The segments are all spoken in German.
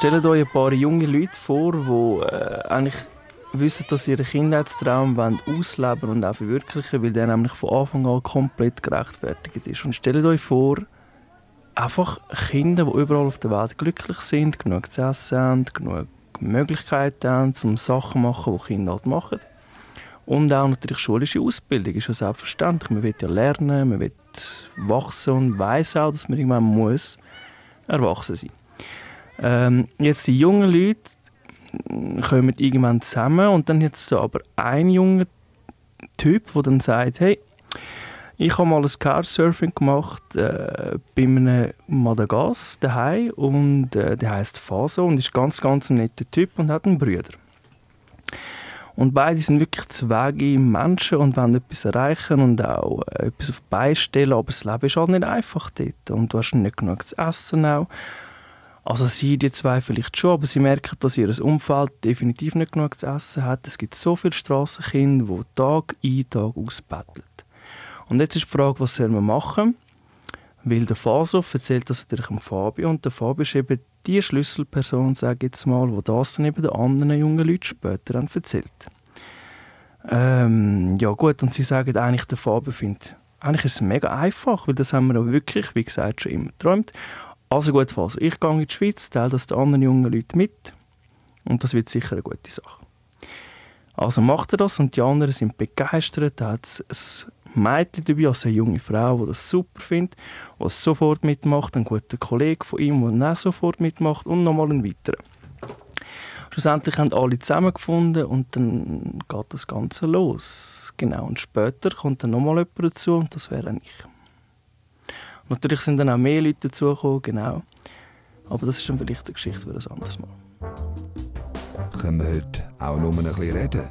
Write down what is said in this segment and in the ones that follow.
stellt euch ein paar junge Leute vor, die äh, eigentlich wissen, dass sie ihren Kindheitstraum ausleben und auch verwirklichen weil der nämlich von Anfang an komplett gerechtfertigt ist. Und stellt euch vor, einfach Kinder, die überall auf der Welt glücklich sind, genug zu essen haben, genug Möglichkeiten haben, um Sachen zu machen, die Kinder halt machen. Und auch natürlich schulische Ausbildung ist ja selbstverständlich. Man will ja lernen, man will wachsen und weiß auch, dass man irgendwann muss erwachsen sein. Ähm, jetzt die jungen Leute kommen irgendwann zusammen und dann jetzt da aber ein junger Typ, der dann sagt, hey, ich habe mal ein Couchsurfing gemacht äh, bei einem Madagas daheim und äh, der heißt Faso und ist ganz ganz ein netter Typ und hat einen Bruder. Und beide sind wirklich zwei Menschen und wollen etwas erreichen und auch äh, etwas auf die Beine stellen, aber das Leben ist halt nicht einfach dort und du hast nicht genug zu essen auch. Also sie, die zwei vielleicht schon, aber sie merken, dass ihr Umfeld definitiv nicht genug zu essen hat. Es gibt so viele Strassenkinder, die Tag ein, Tag ausbetteln. Und jetzt ist die Frage, was soll man machen? Weil der Faso erzählt das natürlich dem Fabio und der Fabio ist eben die Schlüsselperson, sage ich jetzt mal, wo das dann eben den anderen jungen Leuten später dann erzählt. Ähm, ja gut, und sie sagen eigentlich, der Fabio findet, eigentlich ist es mega einfach, weil das haben wir auch wirklich, wie gesagt, schon immer geträumt. Also gut, Faso, ich gehe in die Schweiz, teile das den anderen jungen Leuten mit und das wird sicher eine gute Sache. Also macht er das und die anderen sind begeistert, da hat es Mädchen dabei, also eine junge Frau, die das super findet, die sofort mitmacht, ein guter Kollege von ihm, der auch sofort mitmacht und nochmal ein weiterer. Schlussendlich haben alle zusammengefunden und dann geht das Ganze los. Genau, und später kommt dann nochmal jemand dazu und das wäre ich. Natürlich sind dann auch mehr Leute dazugekommen, genau. Aber das ist dann vielleicht eine Geschichte für ein anderes Mal. Können wir heute auch nur ein bisschen reden?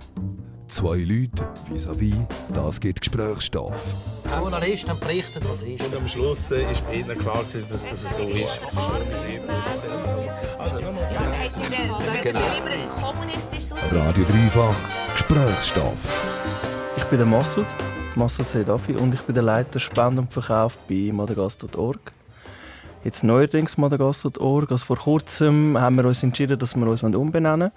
Zwei Leute vis-à-vis, das gibt Gesprächsstoff. Die Journalisten berichtet, was ist. Und am Schluss äh, ist bei ihnen klar, dass, es so ist. Also nochmal. Genau. Radio Dreifach, Gesprächsstoff. Ich bin der Massoud, Massoud Seidafi, und ich bin der Leiter Spende und Verkauf bei madagass.org. Jetzt neuerdings madagass.org. Also vor kurzem haben wir uns entschieden, dass wir uns umbenennen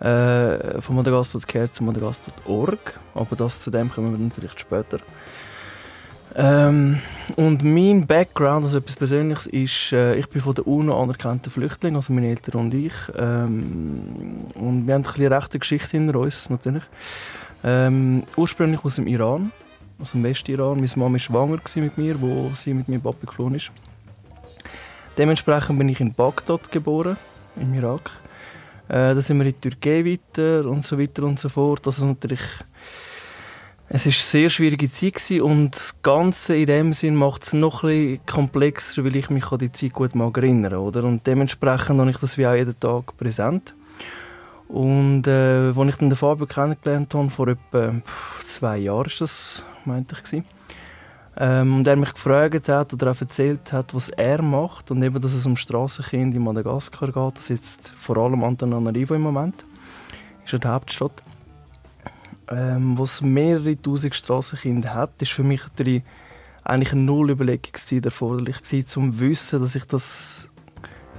wollen äh, von Madagaskar zu Madagaskar.org. Aber das zu dem kommen wir dann vielleicht später. Ähm, und mein Background, also etwas Persönliches, ist, äh, ich bin von der UNO anerkannter Flüchtling, also meine Eltern und ich. Ähm, und wir haben eine rechte Geschichte hinter uns, natürlich. Ähm, ursprünglich aus dem Iran, aus dem Westiran. Meine Mama war schwanger mit mir, wo sie mit meinem Papa geflohen ist. Dementsprechend bin ich in Bagdad geboren, im Irak. Äh, dann sind wir in die Türkei weiter und so weiter und so fort. Also natürlich, es ist eine sehr schwierige Zeit und das Ganze in dem Sinn macht es noch bisschen komplexer, weil ich mich an die Zeit gut mag erinnern oder? Und dementsprechend habe ich das wie auch jeden Tag präsent. Und äh, als ich dann den Fabio kennengelernt habe, vor etwa zwei Jahren ist das, meinte ich, ähm, und er mich gefragt hat oder auch erzählt hat, was er macht und eben, dass es um Strassenkinder in Madagaskar geht, das jetzt vor allem Antananarivo im Moment, ist ja die Hauptstadt, ähm, wo es mehrere tausend Strassenkinder hat, ist für mich eigentlich eine Nullüberlegungszeit erforderlich gewesen, um zu wissen, dass ich das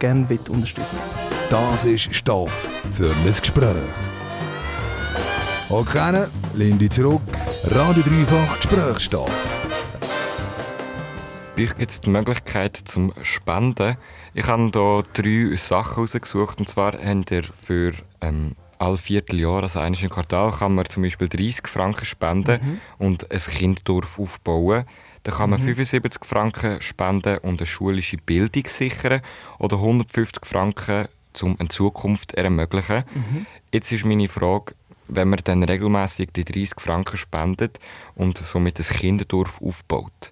gerne unterstützen Das ist Stoff für ein Gespräch. Okay, Lindy zurück, Radio Dreifach Gesprächsstoff euch gibt es die Möglichkeit zum Spenden. Ich habe hier drei Sachen rausgesucht. Und zwar habt ihr für ähm, alle Vierteljahr, also eines im Quartal, kann man zum Beispiel 30 Franken spenden mhm. und ein Kinddorf aufbauen. Dann kann man mhm. 75 Franken spenden und eine schulische Bildung sichern oder 150 Franken, um eine Zukunft ermöglichen. Mhm. Jetzt ist meine Frage, wenn man dann regelmäßig die 30 Franken spendet und somit ein Kinderdorf aufbaut.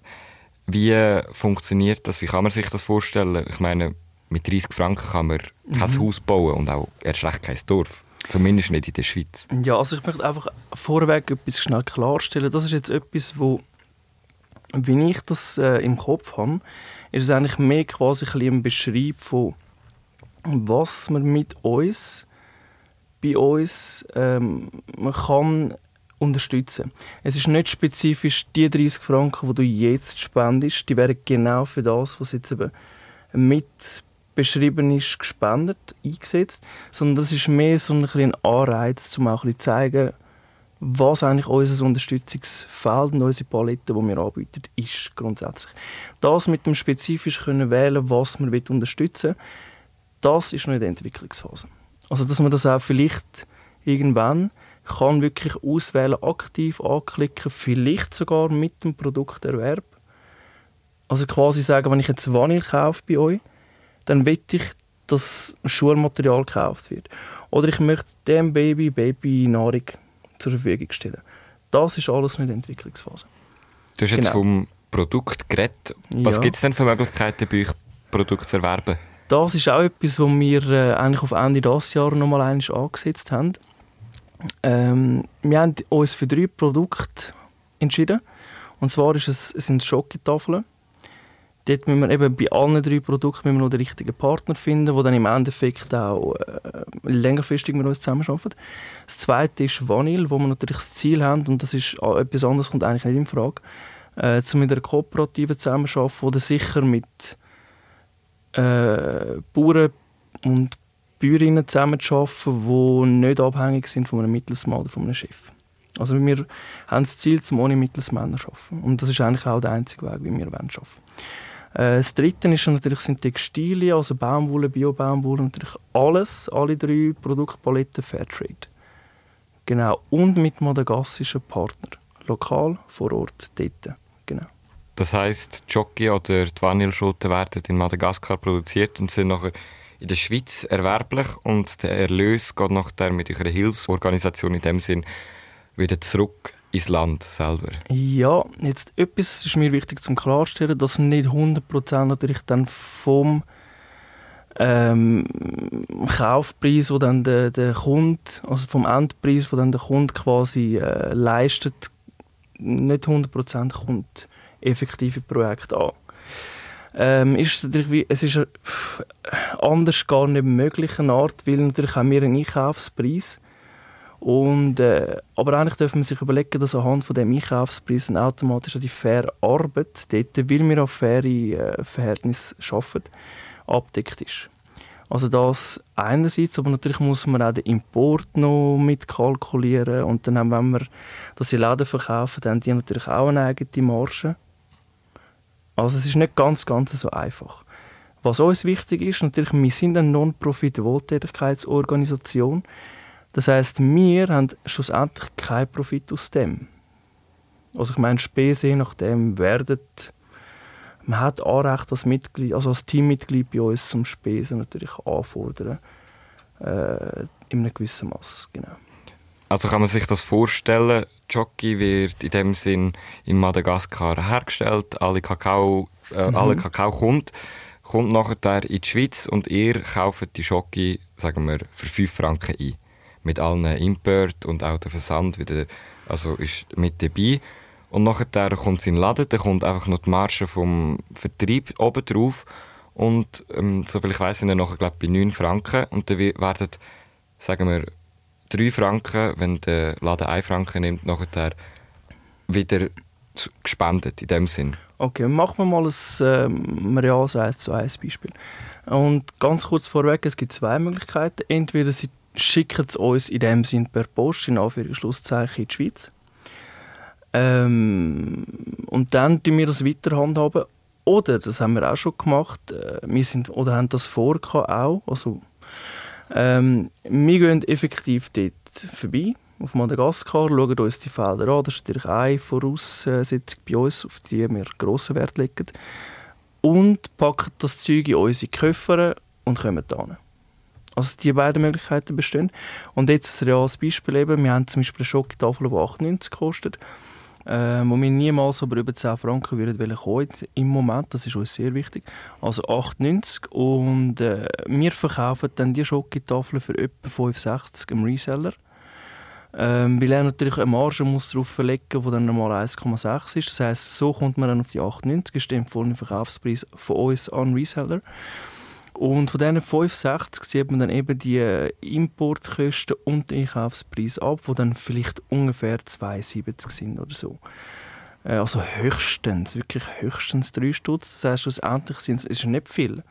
Wie funktioniert das? Wie kann man sich das vorstellen? Ich meine, mit 30 Franken kann man mhm. kein Haus bauen und auch erst recht kein Dorf. Zumindest nicht in der Schweiz. Ja, also ich möchte einfach vorweg etwas schnell klarstellen. Das ist jetzt etwas, wo, wie ich das äh, im Kopf habe, ist es eigentlich mehr quasi ein, ein Beschreib von, was man mit uns, bei uns, ähm, man kann unterstützen. Es ist nicht spezifisch die 30 Franken, die du jetzt spendest, die wären genau für das, was jetzt eben mit beschrieben ist, gespendet, eingesetzt, sondern das ist mehr so ein, ein Anreiz, um auch ein bisschen zu zeigen, was eigentlich unser Unterstützungsfeld und unsere Palette, die wir anbieten, ist grundsätzlich. Das mit dem spezifisch können wählen, was man unterstützen will, das ist noch in der Entwicklungsphase. Also dass man das auch vielleicht irgendwann kann wirklich auswählen, aktiv anklicken, vielleicht sogar mit dem Produkterwerb. Also quasi sagen, wenn ich jetzt Vanille kaufe bei euch, dann will ich, dass Schulmaterial gekauft wird. Oder ich möchte dem Baby Babynahrung zur Verfügung stellen. Das ist alles nicht Entwicklungsphase. Du hast jetzt genau. vom Produkt geredet. Was ja. gibt es denn für Möglichkeiten bei euch, Produkte zu erwerben? Das ist auch etwas, was wir äh, eigentlich auf Ende dieses Jahres nochmal angesetzt haben. Ähm, wir haben uns für drei Produkte entschieden. Und zwar ist es, sind es Schokotafeln. Dort müssen wir eben bei allen drei Produkten müssen wir noch den richtigen Partner finden, der dann im Endeffekt auch äh, längerfristig mit uns zusammenarbeitet. Das zweite ist Vanille, wo wir natürlich das Ziel haben, und das ist etwas anderes, kommt eigentlich nicht in Frage, äh, zu mit einer Kooperativen zusammenarbeiten, oder sicher mit äh, Bauern und Bäuerinnen zusammenzuarbeiten, die nicht abhängig sind von einem Mittelsmann oder von einem Chef. Also wir haben das Ziel, zum ohne Mittelsmänner zu arbeiten. Und das ist eigentlich auch der einzige Weg, wie wir arbeiten wollen. Äh, das dritte ist natürlich sind Textilien, also Baumwolle, Bio-Baumwolle, natürlich alles, alle drei Produktpaletten Fairtrade. Genau, und mit madagassischen Partnern. Lokal, vor Ort, dort. Genau. Das die Jockey oder die Vanilleschoten werden in Madagaskar produziert und sind nachher in der Schweiz erwerblich und der Erlös geht nachher mit eurer Hilfsorganisation in dem Sinn wieder zurück ins Land selber? Ja, jetzt etwas ist mir wichtig zum klarstellen, dass nicht 100% natürlich dann vom ähm, Kaufpreis, wo dann der, der Kunde, also vom Endpreis, wo dann der Kunde quasi äh, leistet, nicht 100% kommt effektiv im Projekt an. Ähm, ist natürlich wie, es ist äh, anders gar nicht möglich, eine Art, weil natürlich haben wir einen Einkaufspreis und, äh, aber eigentlich dürfen wir sich überlegen, dass anhand von dem Einkaufspreis automatisch die faire Arbeit, dort, weil wir auf faire äh, Verhältnisse arbeiten, abdeckt ist. Also das einerseits, aber natürlich muss man auch den Import noch mitkalkulieren und dann haben, wenn wir das in Läden verkaufen, dann haben die natürlich auch eine eigene Marge. Also es ist nicht ganz, ganz so einfach. Was uns wichtig ist, natürlich, wir sind eine Non-Profit-Wohltätigkeitsorganisation. Das heißt, wir haben schlussendlich keinen Profit aus dem. Also ich meine, Spesen nach dem werden man hat Anrecht als Mitglied, also als Teammitglied bei uns zum Spesen natürlich anfordern äh, in einem gewissen Maß, genau. Also kann man sich das vorstellen, Jockey wird in dem Sinn in Madagaskar hergestellt, alle Kakao, äh, mhm. alle Kakao kommt, kommt nachher in die Schweiz und ihr kauft die Jockey, sagen wir, für 5 Franken ein mit allen Import und auch der Versand wieder, also ist mit dabei. Und nachher kommt es in den Laden, dann kommt einfach noch die Marge vom Vertrieb oben drauf und ähm, soviel ich weiß sind dann nachher glaube bei 9 Franken und dann werden, sagen wir, 3 Franken, wenn der Laden 1 Franken nimmt, nachher wieder gespendet in dem Sinn. Okay, machen wir mal ein ähm, reales 1 zu 1 Beispiel. Und ganz kurz vorweg, es gibt zwei Möglichkeiten. Entweder sie schicken es uns in dem Sinn per Post, in Anführungszeichen, in die Schweiz. Ähm, und dann tun wir das weiter handhaben. Oder, das haben wir auch schon gemacht, äh, wir sind, oder haben das vor auch. Also, ähm, wir gehen effektiv dort vorbei, auf Madagaskar, schauen uns die Felder an. Das ist natürlich eine Voraussetzung bei uns, auf die wir grossen Wert legen. Und packen das Zeug in unsere Koffer und kommen dann. Also die beiden Möglichkeiten bestehen. Und jetzt ein reales Beispiel eben, wir haben zum Beispiel eine Schokotafel, die 98 kostet, äh, wo wir niemals aber über 10 Franken würden kommen im Moment, das ist uns sehr wichtig, also 98 und äh, wir verkaufen dann die Schokotafel für etwa 65 im Reseller. Ähm, weil er natürlich eine Marge muss drauf muss, die dann normal 1,6 ist. Das heisst, so kommt man dann auf die 98, ist der empfohlene Verkaufspreis von uns an Reseller. Und von diesen 65 sieht man dann eben die äh, Importkosten und den Einkaufspreis ab, die dann vielleicht ungefähr 2,70 sind oder so. Äh, also höchstens, wirklich höchstens 3 Stutz. Das heisst, schlussendlich sind es, ist nicht viel.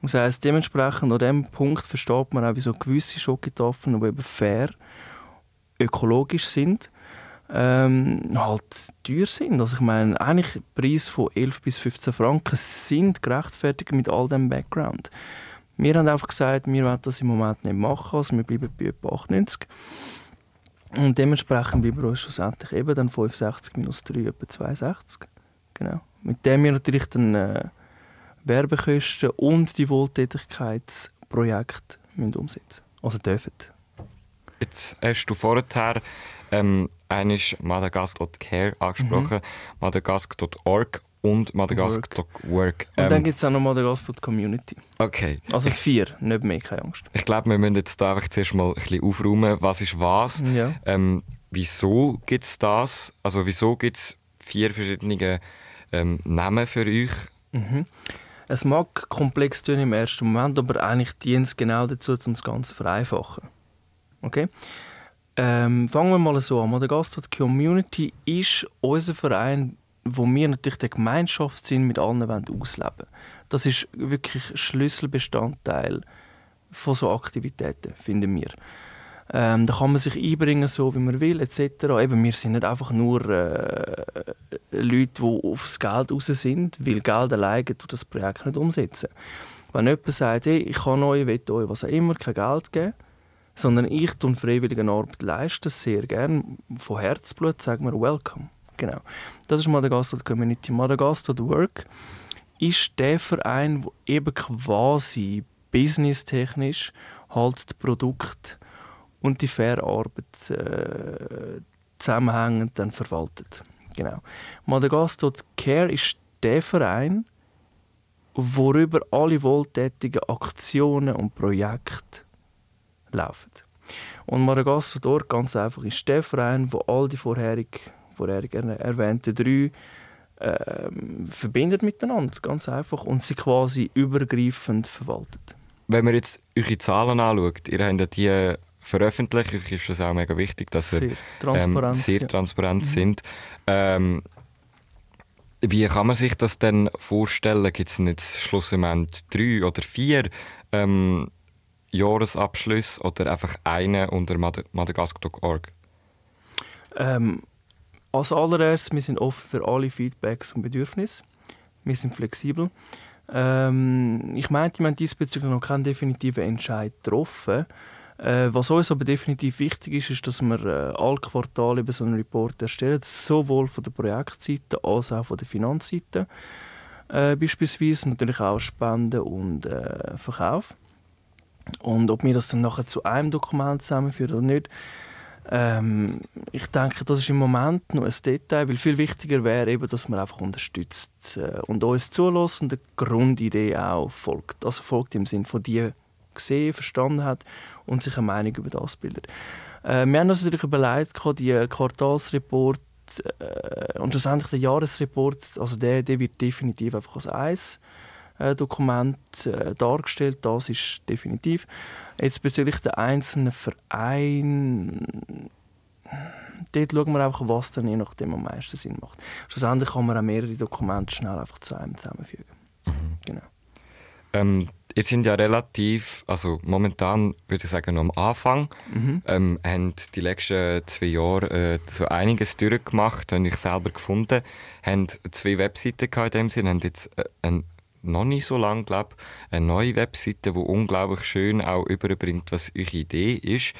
Das heisst, dementsprechend an diesem Punkt versteht man auch, wieso gewisse Schokotafeln, die eben fair, ökologisch sind, ähm, halt teuer sind. Also ich meine, eigentlich Preis von 11 bis 15 Franken sind gerechtfertigt mit all dem Background. Wir haben einfach gesagt, wir wollen das im Moment nicht machen, also wir bleiben bei etwa 98. Und dementsprechend bleiben wir uns schlussendlich eben dann 65 minus 3 etwa 62. Genau. Mit dem wir natürlich dann äh, Werbekosten und die Wohltätigkeitsprojekte müssen umsetzen Also dürfen. Jetzt hast du vorher ähm, einmal Madagaskar.care angesprochen, mhm. madagaskar.org und madagaskar.work. Ähm, und dann gibt es auch noch madagaskar.community. Okay. Also vier, nicht mehr, keine Angst. Ich glaube, wir müssen jetzt da einfach zuerst mal ein bisschen aufräumen, was ist was. Ja. Ähm, wieso gibt es das? Also wieso gibt es vier verschiedene ähm, Namen für euch? Mhm. Es mag komplex tun im ersten Moment, aber eigentlich dient es genau dazu, um das Ganze vereinfachen. Okay? Ähm, fangen wir mal so an. Madagaskar Community ist unser Verein, wo wir natürlich der Gemeinschaft sind, mit allen ausleben Das ist wirklich Schlüsselbestandteil von so Aktivitäten, finden wir. Ähm, da kann man sich einbringen, so wie man will, etc. Eben, wir sind nicht einfach nur äh, Leute, die aufs Geld raus sind, weil Geld alleine tut das Projekt nicht umsetzen. Wenn jemand sagt, hey, ich kann euch, will euch was auch immer, kein Geld geben, sondern ich tue freiwillige Arbeit leisten, sehr gerne, von Herzblut, sagen wir Welcome. Genau. Das ist Madagaskar Community. Madagaskar Work ist der Verein, der eben quasi businesstechnisch halt das Produkt und die faire Arbeit äh, zusammenhängend dann verwaltet. Genau. Madagaskar Care ist der Verein, worüber alle wohltätigen Aktionen und Projekte laufen. Und Madagaskar ganz einfach ist der Verein, wo all die vorherig, vorherig erwähnten drei äh, verbindet miteinander, ganz einfach, und sie quasi übergreifend verwaltet. Wenn man jetzt eure Zahlen anschaut, ihr habt ja die veröffentlicht. Euch ist es auch mega wichtig, dass sehr ihr transparent, ähm, sehr transparent mhm. sind. Ähm, wie kann man sich das denn vorstellen? Gibt es jetzt schlussendlich drei oder vier ähm, Jahresabschlüsse oder einfach einen unter Mad madagaskar.org? Ähm, als allererstes, wir sind offen für alle Feedbacks und Bedürfnisse. Wir sind flexibel. Ähm, ich meinte, wir haben diesbezüglich noch keinen definitiven Entscheid getroffen. Äh, was uns aber definitiv wichtig ist, ist, dass wir äh, alle Quartale über so einen Report erstellen, sowohl von der Projektseite als auch von der Finanzseite. Äh, beispielsweise natürlich auch Spenden und äh, Verkauf. Und ob wir das dann nachher zu einem Dokument zusammenführen oder nicht, ähm, ich denke, das ist im Moment noch ein Detail, weil viel wichtiger wäre eben, dass man einfach unterstützt äh, und uns zulässt und der Grundidee auch folgt. Also folgt im Sinne von die gesehen, verstanden hat und sich eine Meinung über das bildet. Äh, wir haben uns natürlich überlegt, die Quartalsreport äh, und schlussendlich der Jahresreport, also der, der wird definitiv einfach als eins äh, Dokument äh, dargestellt, das ist definitiv. Jetzt bezüglich der einzelnen Vereine, dort schauen wir einfach, was dann je nachdem am meisten Sinn macht. Schlussendlich kann man auch mehrere Dokumente schnell einfach zu einem zusammenfügen. Mhm. Genau. Ähm, ihr seid ja relativ, also momentan würde ich sagen, noch am Anfang. Mhm. Ähm, haben die letzten zwei Jahre äh, so einiges durchgemacht, habe ich selber gefunden. Haben zwei Webseiten gehabt in dem Sinne, haben jetzt äh, ein, noch nicht so lange, glaube eine neue Webseite, die unglaublich schön auch überbringt, was eure Idee ist.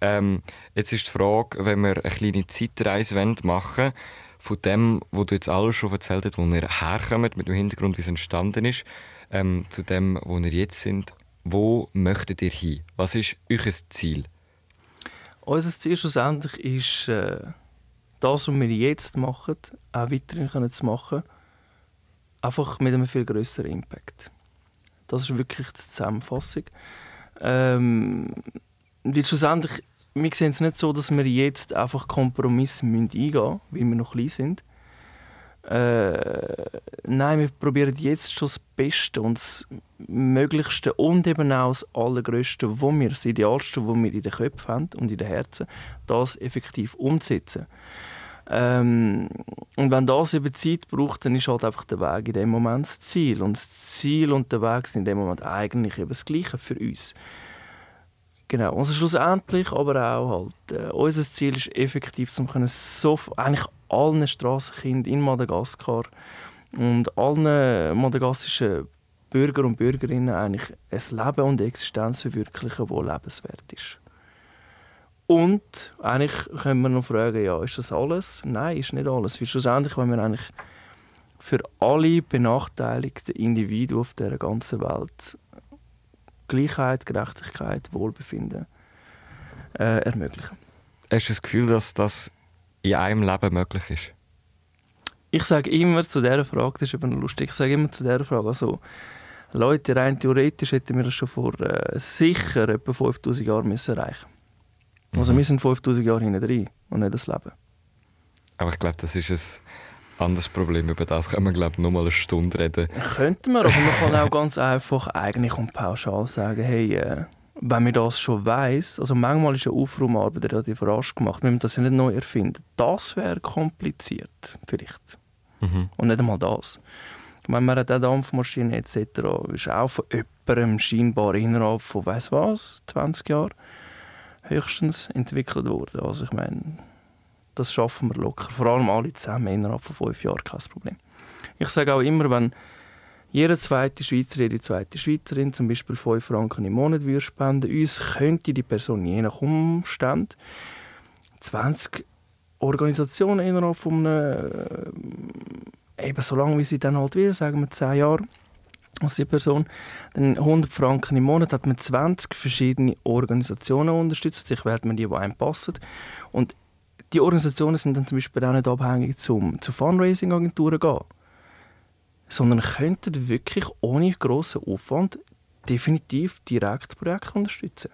Ähm, jetzt ist die Frage, wenn wir eine kleine Zeitreise machen wollen, von dem, was du jetzt alles schon erzählt hast, wo ihr herkommt, mit dem Hintergrund, wie es entstanden ist, ähm, zu dem, wo ihr jetzt sind. Wo möchtet ihr hin? Was ist euer Ziel? Unser Ziel schlussendlich ist, äh, das, was wir jetzt machen, auch weiterhin zu machen, einfach mit einem viel größeren Impact. Das ist wirklich die Zusammenfassung. Ähm, weil schlussendlich, wir sehen es nicht so, dass wir jetzt einfach Kompromisse eingehen müssen, weil wir noch klein sind, äh, nein, wir probieren jetzt schon das Beste und das Möglichste und eben auch das Allergrößte, wo wir, das Idealste, was wir in den Köpfen haben und in den Herzen, das effektiv umzusetzen. Ähm, Und wenn das eben Zeit braucht, dann ist halt einfach der Weg in dem Moment das Ziel. Und das Ziel und der Weg sind in dem Moment eigentlich eben das Gleiche für uns. Genau. Und schlussendlich aber auch halt, äh, unser Ziel ist effektiv, zu können so eigentlich allen Strassenkindern in Madagaskar und allen madagassischen Bürger und Bürgerinnen eigentlich ein Leben und Existenz verwirklichen, die lebenswert ist. Und eigentlich können wir noch fragen, ja, ist das alles? Nein, ist nicht alles. Weil schlussendlich, wenn wir eigentlich für alle benachteiligten Individuen auf der ganzen Welt Gleichheit, Gerechtigkeit, Wohlbefinden äh, ermöglichen. Hast du das Gefühl, dass das in einem Leben möglich ist? Ich sage immer zu dieser Frage, das ist eben lustig, ich sage immer zu dieser Frage, also Leute, rein theoretisch hätten wir das schon vor äh, sicher etwa 5000 Jahren müssen erreichen Also mhm. wir sind 5000 Jahre hinten drin und nicht das Leben. Aber ich glaube, das ist ein anderes Problem. Über das können wir, glaube ich, noch mal eine Stunde reden. Könnten wir, aber man kann auch ganz einfach eigentlich und pauschal sagen, hey, äh, wenn man das schon weiß, also manchmal ist eine Aufraumarbeit relativ rasch gemacht, wenn man das ja nicht neu erfinden. Das wäre kompliziert, vielleicht. Mhm. Und nicht einmal das. Ich meine, man hat auch Dampfmaschinen etc. ist auch von jemandem scheinbar innerhalb von, weiß was, 20 Jahren höchstens entwickelt worden. Also ich meine, das schaffen wir locker. Vor allem alle zusammen innerhalb von fünf Jahren, kein Problem. Ich sage auch immer, wenn jeder zweite Schweizer, jede zweite Schweizerin zum Beispiel 5 Franken im Monat würde spenden, uns könnte die Person je nach Umstand 20 Organisationen innerhalb von einem, äh, eben so lange wie sie dann halt will, sagen wir 10 Jahre, als die Person, dann 100 Franken im Monat hat man 20 verschiedene Organisationen unterstützt. Ich werde mir die, die einem passen. Und die Organisationen sind dann zum Beispiel auch nicht abhängig zum, zu Fundraising-Agenturen gehen sondern könnten wirklich ohne grossen Aufwand definitiv direkt Projekte unterstützen.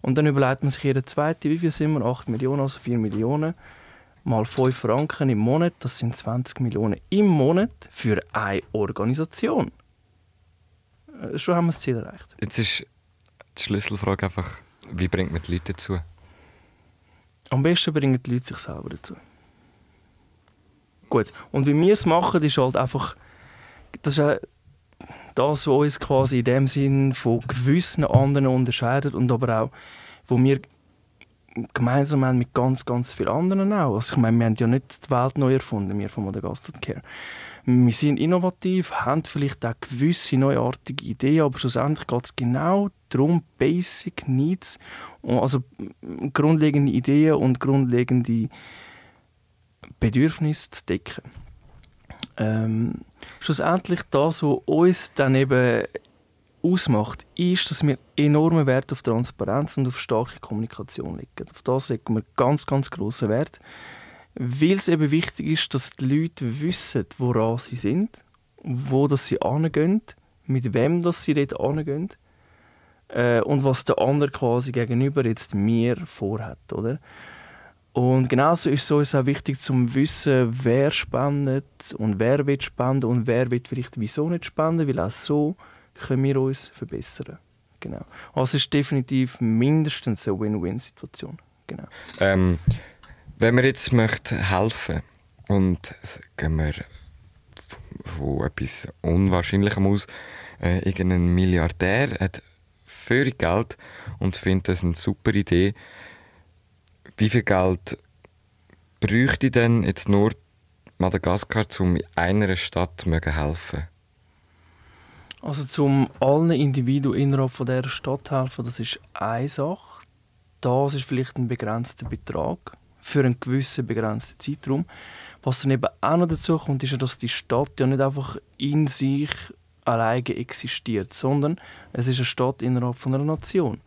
Und dann überlegt man sich jeder zweite, wie viel sind wir? 8 Millionen, also 4 Millionen, mal 5 Franken im Monat, das sind 20 Millionen im Monat für eine Organisation. Äh, schon haben wir das Ziel erreicht. Jetzt ist die Schlüsselfrage einfach, wie bringt man die Leute dazu? Am besten bringen die Leute sich selber dazu. Gut, und wie wir es machen, ist halt einfach das ist das, was uns quasi in dem Sinn von gewissen anderen unterscheidet und aber auch, wo wir gemeinsam haben mit ganz, ganz vielen anderen auch. Also ich meine, wir haben ja nicht die Welt neu erfunden, wir von Madagaskar Care. Wir sind innovativ, haben vielleicht auch gewisse neuartige Ideen, aber schlussendlich geht es genau darum, Basic Needs, also grundlegende Ideen und grundlegende Bedürfnisse zu decken. Ähm, schlussendlich das, was uns dann eben ausmacht, ist, dass wir enormen Wert auf Transparenz und auf starke Kommunikation legen. Auf das legen wir ganz, ganz großen Wert, weil es eben wichtig ist, dass die Leute wissen, woran sie sind, wo dass sie angehen, mit wem dass sie dort angehen äh, und was der andere quasi gegenüber jetzt mir vorhat, oder? Und genauso ist es uns auch wichtig zu wissen, wer spendet und wer will spenden und wer will vielleicht wieso nicht spenden, weil auch so können wir uns verbessern. Genau. Also es ist definitiv mindestens eine Win-Win-Situation. Genau. Ähm, wenn wir jetzt möchten helfen und gehen wir von etwas Unwahrscheinlichem aus, äh, irgendein Milliardär hat viel Geld und findet das eine super Idee, wie viel Geld bräuchte denn jetzt nur Madagaskar, um einer Stadt helfen? Also zum allen Individuen innerhalb dieser Stadt helfen, das ist eine Sache. Das ist vielleicht ein begrenzter Betrag für einen gewissen begrenzten Zeitraum. Was dann eben auch noch dazu kommt, ist, dass die Stadt ja nicht einfach in sich alleine existiert, sondern es ist eine Stadt innerhalb von einer Nation.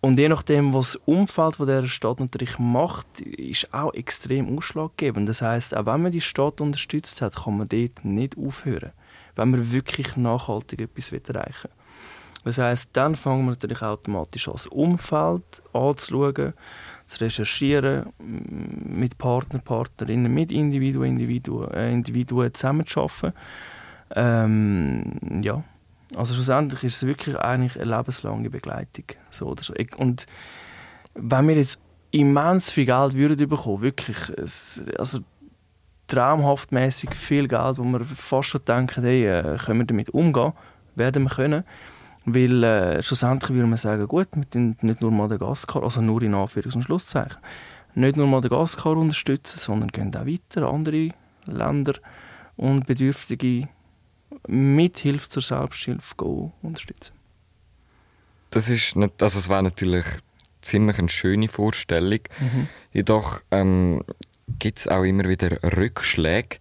Und je nachdem, was das Umfeld von dieser Stadt natürlich macht, ist auch extrem ausschlaggebend. Das heißt, auch wenn man die Stadt unterstützt hat, kann man dort nicht aufhören, wenn man wirklich nachhaltig etwas erreichen will. Das heißt, dann fangen wir natürlich automatisch das Umfeld anzuschauen, zu recherchieren, mit Partner, Partnerinnen, mit Individuen, Individuen, äh, Individuen zusammenzuarbeiten. Ähm, ja, also schlussendlich ist es wirklich eigentlich eine lebenslange Begleitung. So oder so. Und wenn wir jetzt immens viel Geld würden bekommen, wirklich, also traumhaft mäßig viel Geld, wo wir fast schon denken, hey, äh, können wir damit umgehen, werden wir können. Weil äh, schlussendlich würde man sagen, gut, wir tun nicht nur Madagaskar, also nur in Anführungs- und Schlusszeichen, nicht nur Madagaskar unterstützen, sondern gehen auch weiter, andere Länder und Bedürftige mit Hilfe zur Selbsthilfe unterstützen. Das ist nicht, also es wäre natürlich ziemlich eine schöne Vorstellung. Mhm. Jedoch ähm, gibt es auch immer wieder Rückschläge.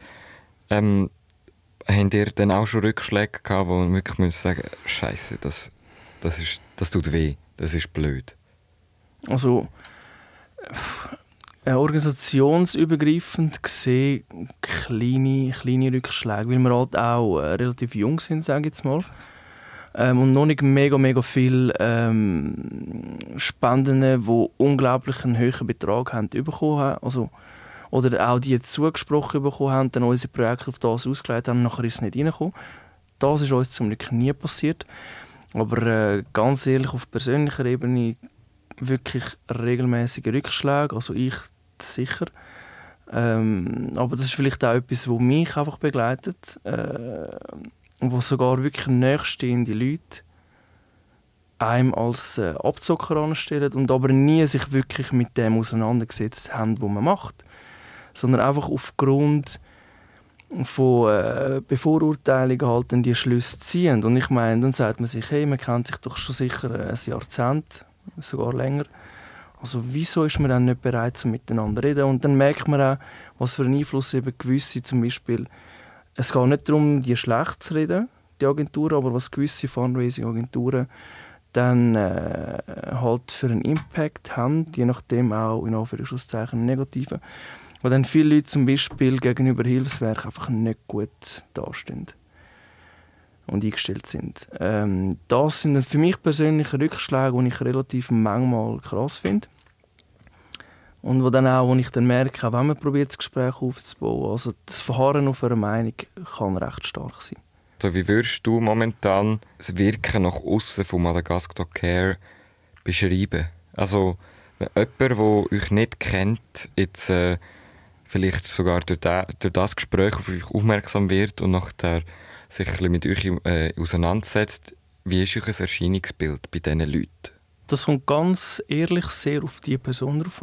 Ähm, habt ihr dann auch schon Rückschläge gehabt, wo man wirklich muss sagen Scheiße, das, das, das tut weh, das ist blöd? Also, äh, organisationsübergreifend gesehen kleine, kleine Rückschläge, weil wir halt auch äh, relativ jung sind, sage ich jetzt mal. Ähm, und noch nicht mega, mega viele ähm, Spenden, die unglaublich einen hohen Betrag haben, bekommen haben. Also, oder auch die zugesprochen bekommen haben, dann unsere Projekte auf das ausgelegt haben und nachher ist es nicht reingekommen. Das ist uns zum Glück nie passiert. Aber äh, ganz ehrlich, auf persönlicher Ebene wirklich regelmäßige Rückschläge. Also ich sicher. Ähm, aber das ist vielleicht auch etwas, was mich einfach begleitet. Äh, wo sogar wirklich nächststehende Leute einem als äh, Abzocker anstellen und aber nie sich wirklich mit dem auseinandergesetzt haben, was man macht. Sondern einfach aufgrund von äh, Bevorurteilungen halt dann die Schlüsse ziehen. Und ich meine, dann sagt man sich, hey, man kennt sich doch schon sicher ein Jahrzehnt, sogar länger. Also wieso ist man dann nicht bereit, so miteinander zu reden? Und dann merkt man auch, was für einen Einfluss eben gewisse, zum Beispiel, es geht nicht darum, die schlecht zu reden, die Agenturen, aber was gewisse Fundraising-Agenturen dann äh, halt für einen Impact haben, je nachdem auch in Anführungszeichen negativen, wo dann viele Leute zum Beispiel gegenüber Hilfswerk einfach nicht gut dastehen und eingestellt sind. Ähm, das sind für mich persönlich Rückschläge, die ich relativ manchmal krass finde. Und wo dann auch, wo ich dann merke, auch wenn man probiert, das Gespräch aufzubauen, also das Verharren auf einer Meinung kann recht stark sein. Also wie würdest du momentan das Wirken nach außen von Madagascar Care beschreiben? Also wenn jemand, der euch nicht kennt, jetzt äh, vielleicht sogar durch, durch, das Gespräch auf euch aufmerksam wird und nachher sich ein mit euch äh, auseinandersetzt, wie ist euch ein Erscheinungsbild bei diesen Leuten? Das kommt ganz ehrlich sehr auf die Person drauf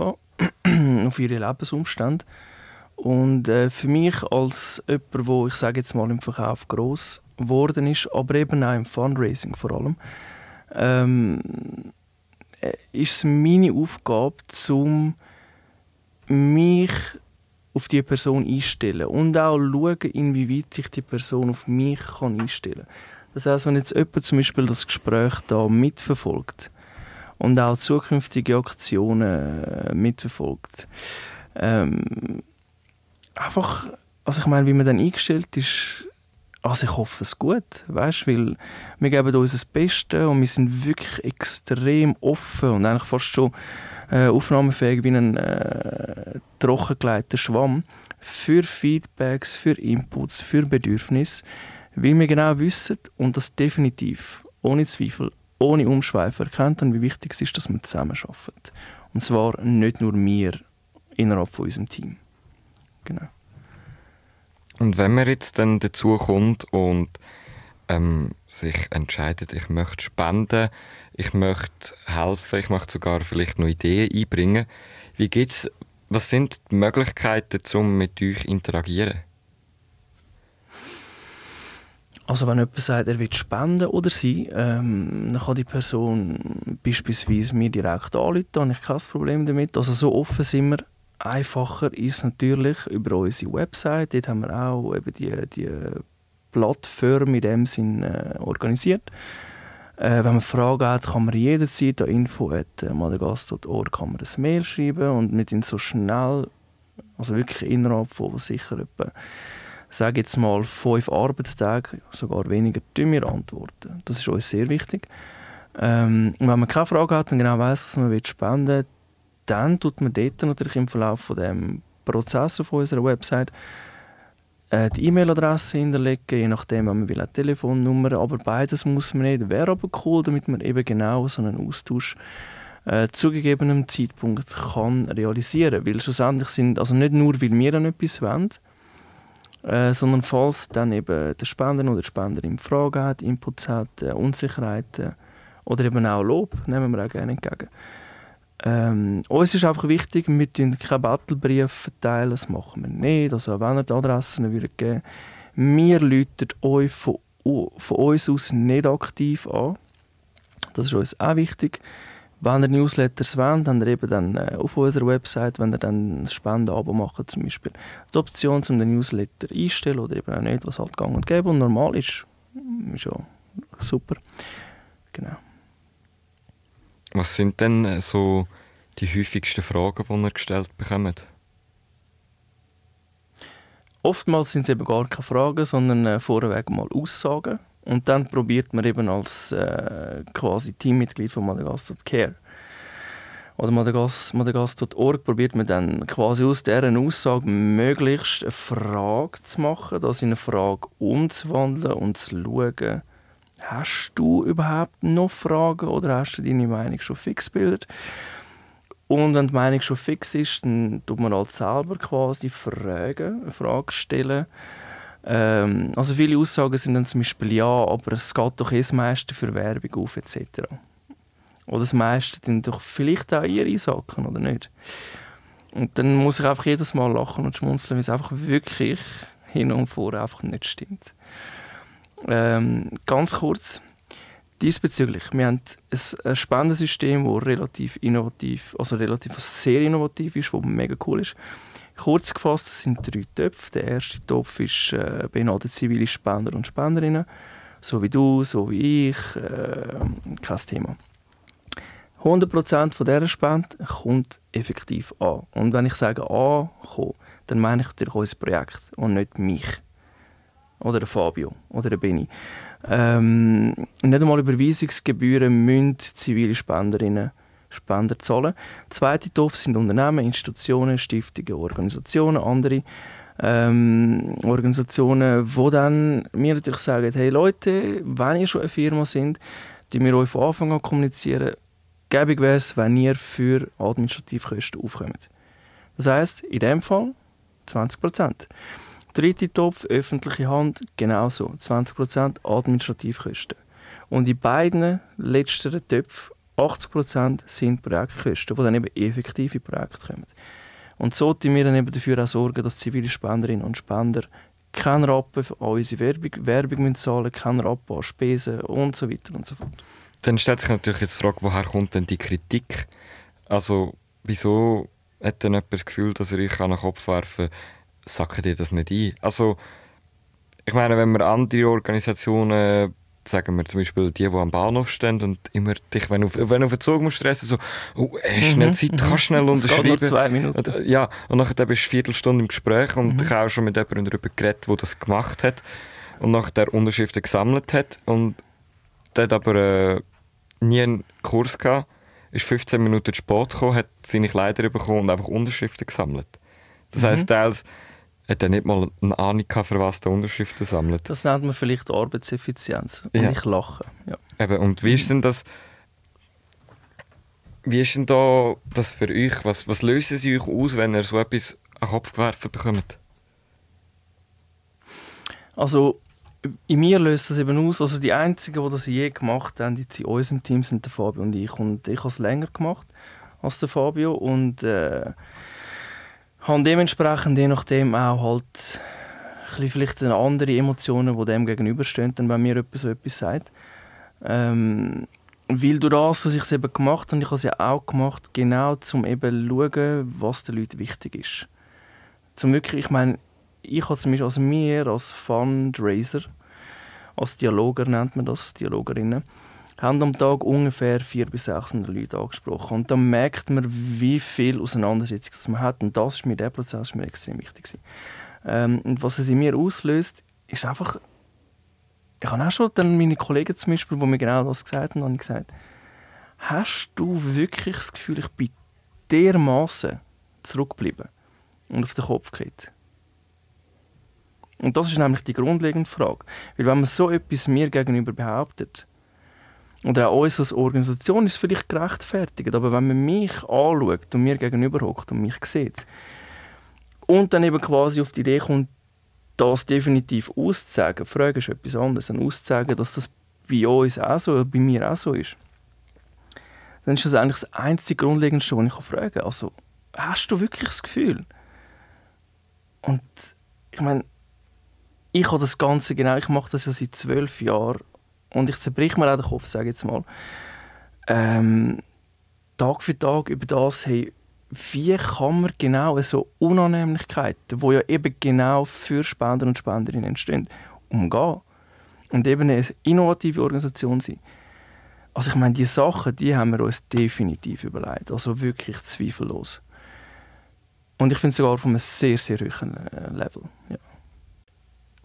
an, auf ihre Lebensumstände. Und äh, für mich als jemand, wo ich sage jetzt mal im Verkauf groß geworden ist, aber eben auch im Fundraising vor allem, ähm, äh, ist es meine Aufgabe, um mich auf die Person einstellen und auch schauen, inwieweit sich die Person auf mich kann einstellen kann. Das heißt, wenn jetzt jemand zum Beispiel das Gespräch da mitverfolgt und auch zukünftige Aktionen äh, mitverfolgt, ähm, einfach, also ich meine, wie man dann eingestellt ist, also ich hoffe es gut, weißt, weil wir geben uns das Beste und wir sind wirklich extrem offen und eigentlich fast schon äh, aufnahmefähig wie ein äh, trockengelegter Schwamm für Feedbacks, für Inputs, für Bedürfnisse, weil wir genau wissen und das definitiv, ohne Zweifel, ohne Umschweife erkennt, wie wichtig es ist, dass wir zusammen arbeiten. Und zwar nicht nur wir innerhalb von unserem Team. Genau. Und wenn man jetzt dann dazu kommt und ähm, sich entscheidet, ich möchte spenden, ich möchte helfen, ich möchte sogar vielleicht noch Ideen einbringen. Wie geht's, was sind die Möglichkeiten, um mit euch zu interagieren? Also wenn jemand sagt, er will spenden oder sie, ähm, dann kann die Person beispielsweise mir direkt anrufen, habe ich kein Problem damit. Also so offen sind wir. Einfacher ist natürlich über unsere Website. Dort haben wir auch eben die, die Plattform in dem Sinn äh, organisiert. Äh, wenn man Fragen hat, kann man jederzeit an info.madagast.org ein Mail schreiben und mit ihnen so schnell, also wirklich innerhalb von sicher etwa, sage jetzt mal fünf Arbeitstage, sogar weniger, wir antworten. Das ist uns sehr wichtig. Ähm, und wenn man keine Frage hat und genau weiß, was man spenden will, dann tut man dort natürlich im Verlauf von dem Prozess auf unserer Website die E-Mail-Adresse hinterlegen, je nachdem, man will eine Telefonnummer, aber beides muss man nicht. Wäre aber cool, damit man eben genau so einen Austausch äh, zu gegebenem Zeitpunkt kann realisieren. Weil schlussendlich sind, also nicht nur, weil wir an etwas wollen, Äh, sondern falls dann eben der Spender oder die Spenderin Fragen hat, Inputs hat, äh, Unsicherheiten oder eben auch Lob, nehmen wir auch gerne entgegen. Ähm, uns ist einfach wichtig, wir tun keinen Battlebrief verteilen, das machen wir nicht. Also wenn ihr die Adressen würdet geben wir läuten euch von, von uns aus nicht aktiv an. Das ist uns auch wichtig. Wenn ihr Newsletters wollt, dann eben dann äh, auf unserer Website, wenn ihr dann ein Spendenabo macht, zum Beispiel die Option, um den Newsletter einstellen oder eben auch nicht, was halt gang und gäbe und normal ist, ist ja super. Genau. Was sind denn äh, so die häufigsten Fragen, die ihr gestellt bekommt? Oftmals sind es eben gar keine Fragen, sondern äh, vorweg mal Aussagen. Und dann probiert man eben als äh, quasi Teammitglied von Madagascar Care oder Madagascar.org probiert man dann quasi aus dieser Aussage möglichst eine Frage zu machen, das in eine Frage umzuwandeln und zu schauen, hast du überhaupt noch Fragen oder hast du deine Meinung schon fix gebildet? Und wenn die Meinung schon fix ist, dann tut man halt selber quasi Fragen, eine Frage stellen ähm, also viele Aussagen sind dann zum Beispiel ja, aber es geht doch eh das meiste für Werbung auf etc. Oder das meiste dann doch vielleicht auch ihr einsacken, oder nicht? Und dann muss ich einfach jedes Mal lachen und schmunzeln, weil es einfach wirklich hin und vor einfach nicht stimmt. Ähm, ganz kurz, diesbezüglich, wir haben ein Spendensystem, das relativ innovativ, also relativ sehr innovativ ist, das mega cool ist. Kurz gefasst, es sind drei Töpfe. Der erste Topf ist, äh, beinhaltet zivile Spender und Spenderinnen, so wie du, so wie ich, äh, kein Thema. 100% von dieser Spende kommt effektiv an. Und wenn ich sage ankommen, dann meine ich natürlich unser Projekt und nicht mich. Oder der Fabio oder der Benny. Ähm, nicht einmal Überweisungsgebühren müssen zivile Spenderinnen Spender zahlen. Zweite Topf sind Unternehmen, Institutionen, Stiftungen, Organisationen, andere ähm, Organisationen, die dann mir natürlich sagen, hey Leute, wenn ihr schon eine Firma sind, die wir euch von Anfang an kommunizieren, gäbig wäre es, wenn ihr für Administrativkosten aufkommt. Das heißt, in dem Fall 20%. Dritte Topf, öffentliche Hand, genauso. 20% Administrativkosten. Und in beiden letzteren Töpfen 80% sind Projektkosten, die dann eben effektive Projekte kommen. Und so tun wir dann eben dafür auch sorgen, dass zivile Spenderinnen und Spender keinen Rappen an unsere Werbung, Werbung müssen zahlen keinen Rappen an Spesen und so weiter und so fort. Dann stellt sich natürlich jetzt die Frage, woher kommt denn die Kritik? Also, wieso hat denn jemand das Gefühl, dass er euch an den Kopf werfen kann, sacken dir das nicht ein? Also, ich meine, wenn man andere Organisationen sagen wir zum Beispiel die, die am Bahnhof stehen und immer dich, wenn du, wenn du auf den Zug musst stressen, so, oh, schnell mhm, Zeit, mhm. kannst schnell unterschreiben. Nur zwei Minuten. Ja, und nachher bist du eine Viertelstunde im Gespräch und mhm. ich habe auch schon mit jemandem darüber geredet, der das gemacht hat und nachher Unterschriften gesammelt hat und der hat aber äh, nie einen Kurs gehabt, ist 15 Minuten zu spät gekommen, hat seine Kleider bekommen und einfach Unterschriften gesammelt. Das mhm. heisst, teils hat er nicht mal eine Ahnung gehabt, für was der Unterschriften sammelt. Das nennt man vielleicht Arbeitseffizienz. Und ja. ich lache. Ja. Eben, und wie ist denn das? Wie ist denn da das für euch? Was, was löst es euch aus, wenn ihr so etwas an den Kopf geworfen bekommt? Also, in mir löst das eben aus. Also, die Einzigen, die das je gemacht haben, die in unserem Team, sind der Fabio und ich. Und ich habe es länger gemacht als der Fabio. Und äh, habe dementsprechend je nachdem auch halt vielleicht eine andere Emotionen, die dem gegenüberstehen, wenn mir jemand so etwas sagt. Ähm, weil durch das, dass ich es eben gemacht habe, ich habe es ja auch gemacht, genau um eben schauen, was den Leuten wichtig ist. Zum wirklich, ich meine, ich habe zum Beispiel, also mir als Fundraiser, als Dialoger nennt man das, Dialogerinnen, haben am Tag ungefähr 400 bis 600 Leute angesprochen. Und dann merkt man, wie viel Auseinandersetzung man hat. Und das ist mir, der Prozess ist mir extrem wichtig. Ähm, und was es in mir auslöst, ist einfach, ich habe auch schon dann meine Kollegen zum Beispiel, die mir genau das gesagt haben, habe gesagt, hast du wirklich das Gefühl, ich bin dermaßen zurückgeblieben und auf den Kopf geht? Und das ist nämlich die grundlegende Frage. Weil wenn man so etwas mir gegenüber behauptet, und auch uns als Organisation ist vielleicht gerechtfertigt, aber wenn man mich anschaut und mir gegenüber hockt und mich sieht und dann eben quasi auf die Idee kommt, das definitiv auszuzeigen, die Frage ist etwas anderes, dann auszuzeigen, dass das bei uns auch so, bei mir auch so ist, dann ist das eigentlich das einzige Grundlegendste, was ich fragen kann. Also, hast du wirklich das Gefühl? Und ich meine, ich habe das Ganze genau, ich mache das ja seit zwölf Jahren und ich zerbrich mir auch den Kopf, sage ich jetzt mal. Ähm, Tag für Tag über das, hey, wie kann man genau so Unannehmlichkeiten, die ja eben genau für Spender und Spenderinnen entstehen, umgehen und eben eine innovative Organisation sein. Also ich meine, die Sachen, die haben wir uns definitiv überlegt, also wirklich zweifellos. Und ich finde sogar von einem sehr, sehr hohen äh, Level. Ja.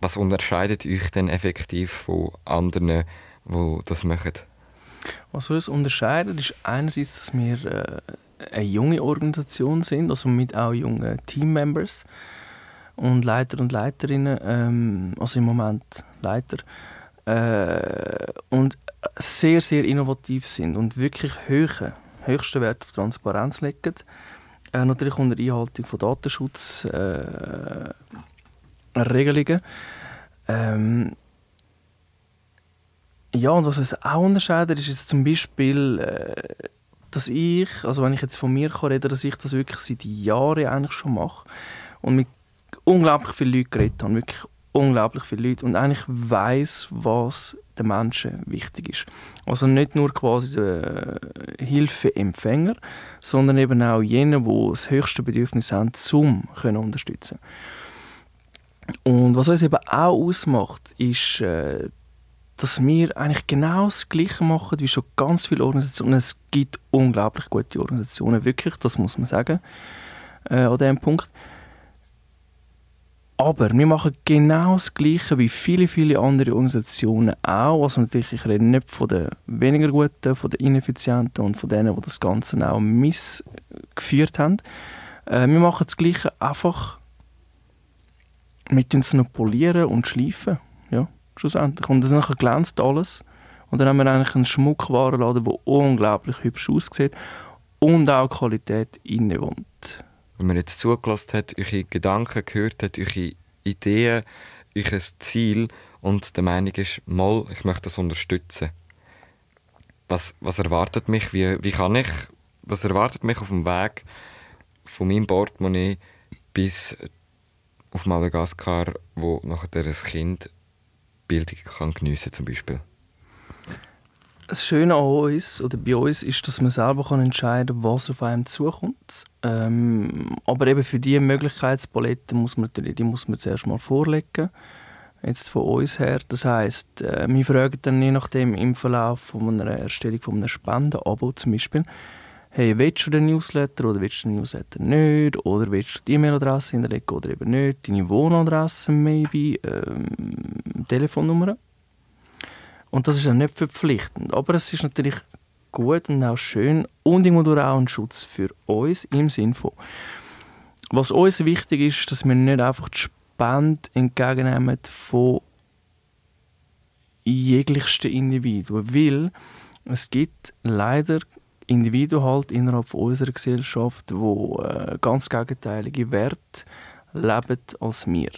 Was unterscheidet euch denn effektiv von anderen, die das machen? Was uns unterscheidet, ist einerseits, dass wir äh, eine junge Organisation sind, also mit auch jungen Teammembers und Leiter und Leiterinnen, ähm, also im Moment Leiter, äh, und sehr, sehr innovativ sind und wirklich hohe, höchsten Wert auf Transparenz legen. Äh, natürlich unter Einhaltung von Datenschutzregelungen. Äh, ähm, ja, und was uns auch unterscheidet, ist jetzt zum Beispiel, äh, dass ich, also wenn ich jetzt von mir reden, dass ich das wirklich seit Jahren eigentlich schon mache und mit unglaublich vielen Leuten geredet habe, wirklich unglaublich viele Leute und eigentlich weiß, was den Menschen wichtig ist. Also nicht nur quasi der Hilfeempfänger, sondern eben auch jene, die das höchste Bedürfnis haben, zum können unterstützen. Und was uns eben auch ausmacht, ist, äh, dass wir eigentlich genau das Gleiche machen wie schon ganz viele Organisationen. Es gibt unglaublich gute Organisationen, wirklich, das muss man sagen, äh, an diesem Punkt. Aber wir machen genau das Gleiche wie viele, viele andere Organisationen auch. Also natürlich, ich rede nicht von den weniger guten, von den ineffizienten und von denen, die das Ganze auch missgeführt haben. Äh, wir machen das Gleiche einfach mit uns noch polieren und schleifen. Ja, schlussendlich. Und dann glänzt alles. Und dann haben wir eigentlich einen Schmuckwarenladen, der unglaublich hübsch aussieht und auch Qualität innewohnt wenn man jetzt zugelassen hat, eure Gedanken gehört hat, eure Ideen, euer Ziel und der Meinung ist, mal, ich möchte das unterstützen. Was, was erwartet mich? Wie, wie kann ich, was erwartet mich auf dem Weg von meinem Portemonnaie bis auf Madagaskar, wo nachher ein Kind Bildung kann geniessen zum Beispiel? das Schöne an uns oder bei uns ist, dass man selber kann entscheiden kann, was auf einem zukommt. Ähm, aber eben für diese Möglichkeitspalette muss man, die muss man zuerst mal vorlegen. Jetzt von uns her. Das heisst, äh, wir fragen dann je nachdem im Verlauf von einer Erstellung von einem Spendenabo zum Beispiel, hey, willst du den Newsletter oder willst du den Newsletter nicht? Oder willst du die E-Mail-Adresse hinterlegen oder eben nicht? Deine Wohnadresse maybe, ähm, Telefonnummer. Und das ist ja nicht verpflichtend. Aber es ist natürlich gut und auch schön und irgendwo auch ein Schutz für uns im Sinne von, was uns wichtig ist, dass wir nicht einfach die Spende entgegennehmen von jeglichsten Individuen, weil es gibt leider Individuen halt innerhalb unserer Gesellschaft, die äh, ganz gegenteilige Werte leben als wir.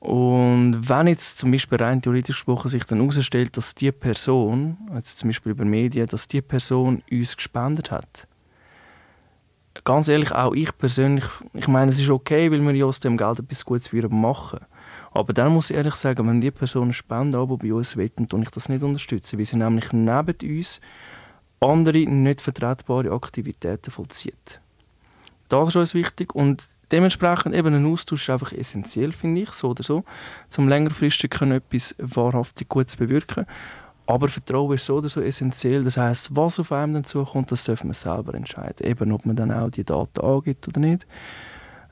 Und wenn jetzt zum Beispiel rein theoretisch gesprochen sich dann herausstellt, dass die Person, jetzt zum Beispiel über Medien, dass die Person uns gespendet hat, ganz ehrlich, auch ich persönlich, ich meine, es ist okay, weil wir ja aus dem Geld etwas Gutes machen. Aber dann muss ich ehrlich sagen, wenn die Person Spenden aber bei uns wetten, tue ich das nicht unterstützen, weil sie nämlich neben uns andere nicht vertretbare Aktivitäten vollzieht. Das ist uns wichtig und dementsprechend eben ein Austausch ist einfach essentiell, finde ich, so oder so, um längerfristig können etwas wahrhaftig Gutes bewirken. Aber Vertrauen ist so oder so essentiell. Das heißt, was auf einem dann zukommt, das dürfen wir selber entscheiden. Eben, ob man dann auch die Daten angibt oder nicht.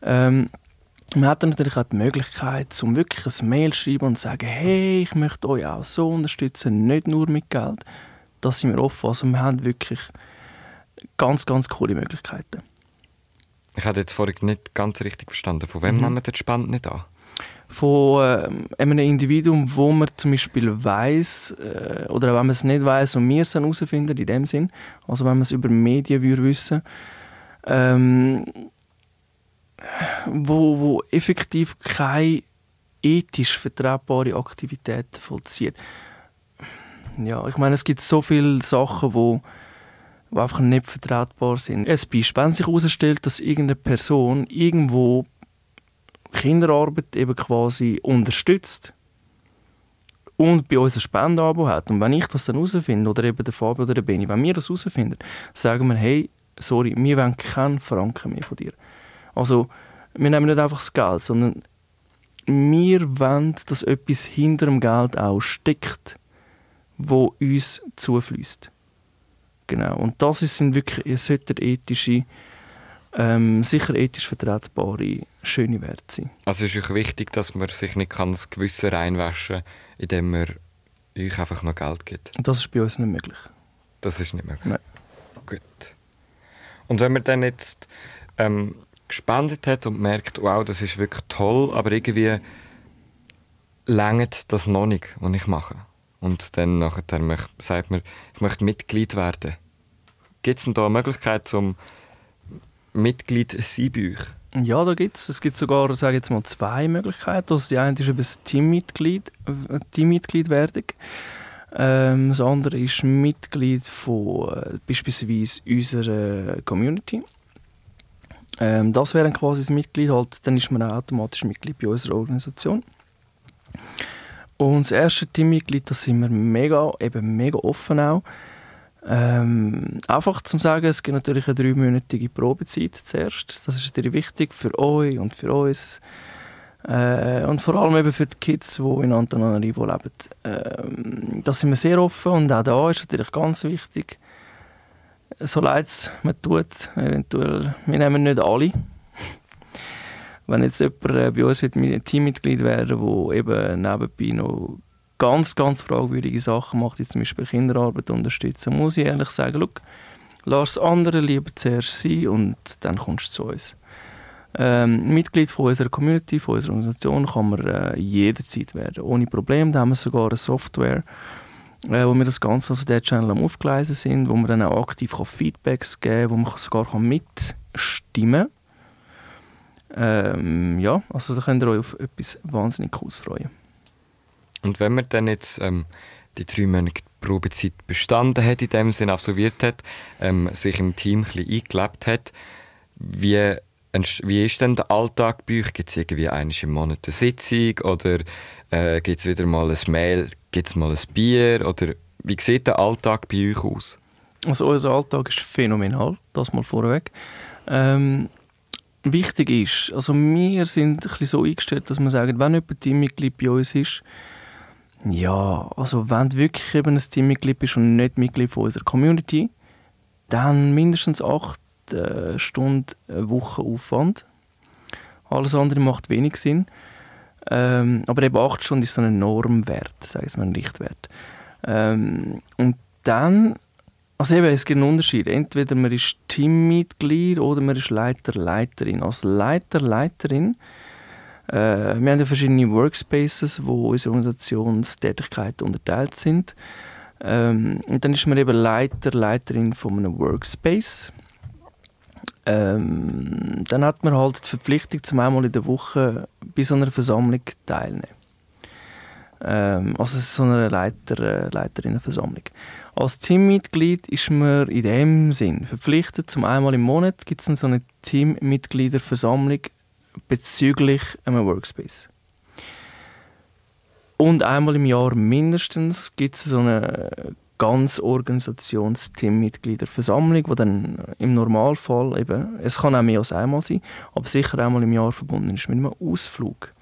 Ähm, man hat dann natürlich auch die Möglichkeit, um wirklich ein Mail zu schreiben und zu sagen, hey, ich möchte euch auch so unterstützen, nicht nur mit Geld. Das sind wir offen. Also wir haben wirklich ganz, ganz coole Möglichkeiten. Ich habe jetzt vorhin nicht ganz richtig verstanden. Von wem mhm. nehmen wir die Spende nicht an? Von äh, einem Individuum, wo man zum Beispiel weiß äh, oder wenn man es nicht weiß und wir es dann herausfinden, in dem Sinn, also wenn man es über Medien würde wissen, ähm, wo, wo effektiv keine ethisch vertretbare Aktivitäten vollzieht. Ja, ich meine, es gibt so viele Sachen, wo, wo einfach nicht vertretbar sind. Ein Beispiel, wenn sich herausstellt, dass irgendeine Person irgendwo Kinderarbeit eben quasi unterstützt und bei uns ein Spendenabo hat und wenn ich das dann herausfinde, oder eben der Fabio oder der Benny, wenn wir das herausfinden, sagen wir, hey, sorry, wir wollen keinen Franken mehr von dir. Also, wir nehmen nicht einfach das Geld, sondern wir wollen, dass etwas hinter dem Geld auch steckt, wo uns zufließt. Genau. Und das sind wirklich, es ethische, ähm, sicher ethisch vertretbare, schöne Werte sein. Also ist euch wichtig, dass man sich nicht das Gewissen reinwaschen kann, indem man euch einfach noch Geld gibt? Und das ist bei uns nicht möglich. Das ist nicht möglich? Nein. Gut. Und wenn man dann jetzt ähm, gespendet hat und merkt, wow, das ist wirklich toll, aber irgendwie längert das noch nicht, was ich mache. Und dann nachher sagt man, ich möchte Mitglied werden. Gibt es denn da eine Möglichkeit, zum Mitglied sein bei euch? Ja, da gibt es. Es gibt sogar, sage jetzt mal, zwei Möglichkeiten. Also die eine ist eben das Teammitglied, äh, Teammitgliedwerdung. Ähm, das andere ist Mitglied von äh, beispielsweise unserer Community. Ähm, das wäre quasi das Mitglied, halt, dann ist man auch automatisch Mitglied bei unserer Organisation. Und das erste Teammitglied, da sind wir mega, eben mega offen auch. Ähm, einfach zum sagen, es gibt natürlich eine dreimonatige Probezeit zuerst. Das ist natürlich wichtig für euch und für uns. Äh, und vor allem eben für die Kids, die in Antananarivo leben. Ähm, da sind wir sehr offen und auch da ist natürlich ganz wichtig, so leid es mir tut, eventuell, wir nehmen nicht alle. Wenn jetzt jemand äh, bei uns ein Teammitglied wäre, der eben nebenbei noch ganz, ganz fragwürdige Sachen macht, wie zum Beispiel Kinderarbeit unterstützen, muss ich ehrlich sagen, look, lass andere lieber zuerst sein und dann kommst du zu uns. Ähm, Mitglied von unserer Community, von unserer Organisation kann man äh, jederzeit werden, ohne Probleme. Da haben wir sogar eine Software, äh, wo wir das Ganze, also der Channel am Aufgleisen sind, wo man dann auch aktiv kann Feedbacks geben kann, wo man sogar kann mitstimmen kann. Ähm, ja, also da könnt ihr euch auf etwas wahnsinnig Cooles freuen. Und wenn man dann jetzt ähm, die drei Monate Probezeit bestanden hat, in dem Sinne absolviert hat, ähm, sich im Team ein bisschen eingelebt hat, wie, wie ist denn der Alltag bei euch? Gibt es irgendwie einmal im Monat eine Sitzung oder äh, gibt es wieder mal ein Mail, gibt es mal ein Bier oder wie sieht der Alltag bei euch aus? Also unser Alltag ist phänomenal, das mal vorweg. Ähm, wichtig ist, also wir sind ein bisschen so eingestellt, dass wir sagen, wenn jemand Teammitglied bei uns ist, ja, also wenn du wirklich eben ein Teammitglied bist und nicht Mitglied von unserer Community, dann mindestens acht äh, Stunden eine Woche Aufwand. Alles andere macht wenig Sinn. Ähm, aber eben acht Stunden ist so ein Normwert, sagen wir ein Richtwert. Ähm, und dann, also eben, es gibt einen Unterschied. Entweder man ist Teammitglied oder man ist Leiter, Leiterin. Als Leiter, Leiterin äh, wir haben ja verschiedene Workspaces, wo unsere Organisationstätigkeiten unterteilt sind. Ähm, und dann ist man eben Leiter, Leiterin von einem Workspace. Ähm, dann hat man halt die Verpflichtung, zum einmal in der Woche bei so einer Versammlung teilnehmen. Ähm, also so einer Leiter, äh, Leiterinnenversammlung. Als Teammitglied ist man in dem Sinn verpflichtet, zum einmal im Monat gibt es so eine Teammitgliederversammlung bezüglich einem Workspace. Und einmal im Jahr mindestens gibt es so eine ganz Organisationsteammitgliederversammlung, die dann im Normalfall eben, es kann auch mehr als einmal sein, aber sicher einmal im Jahr verbunden ist mit einem Ausflug.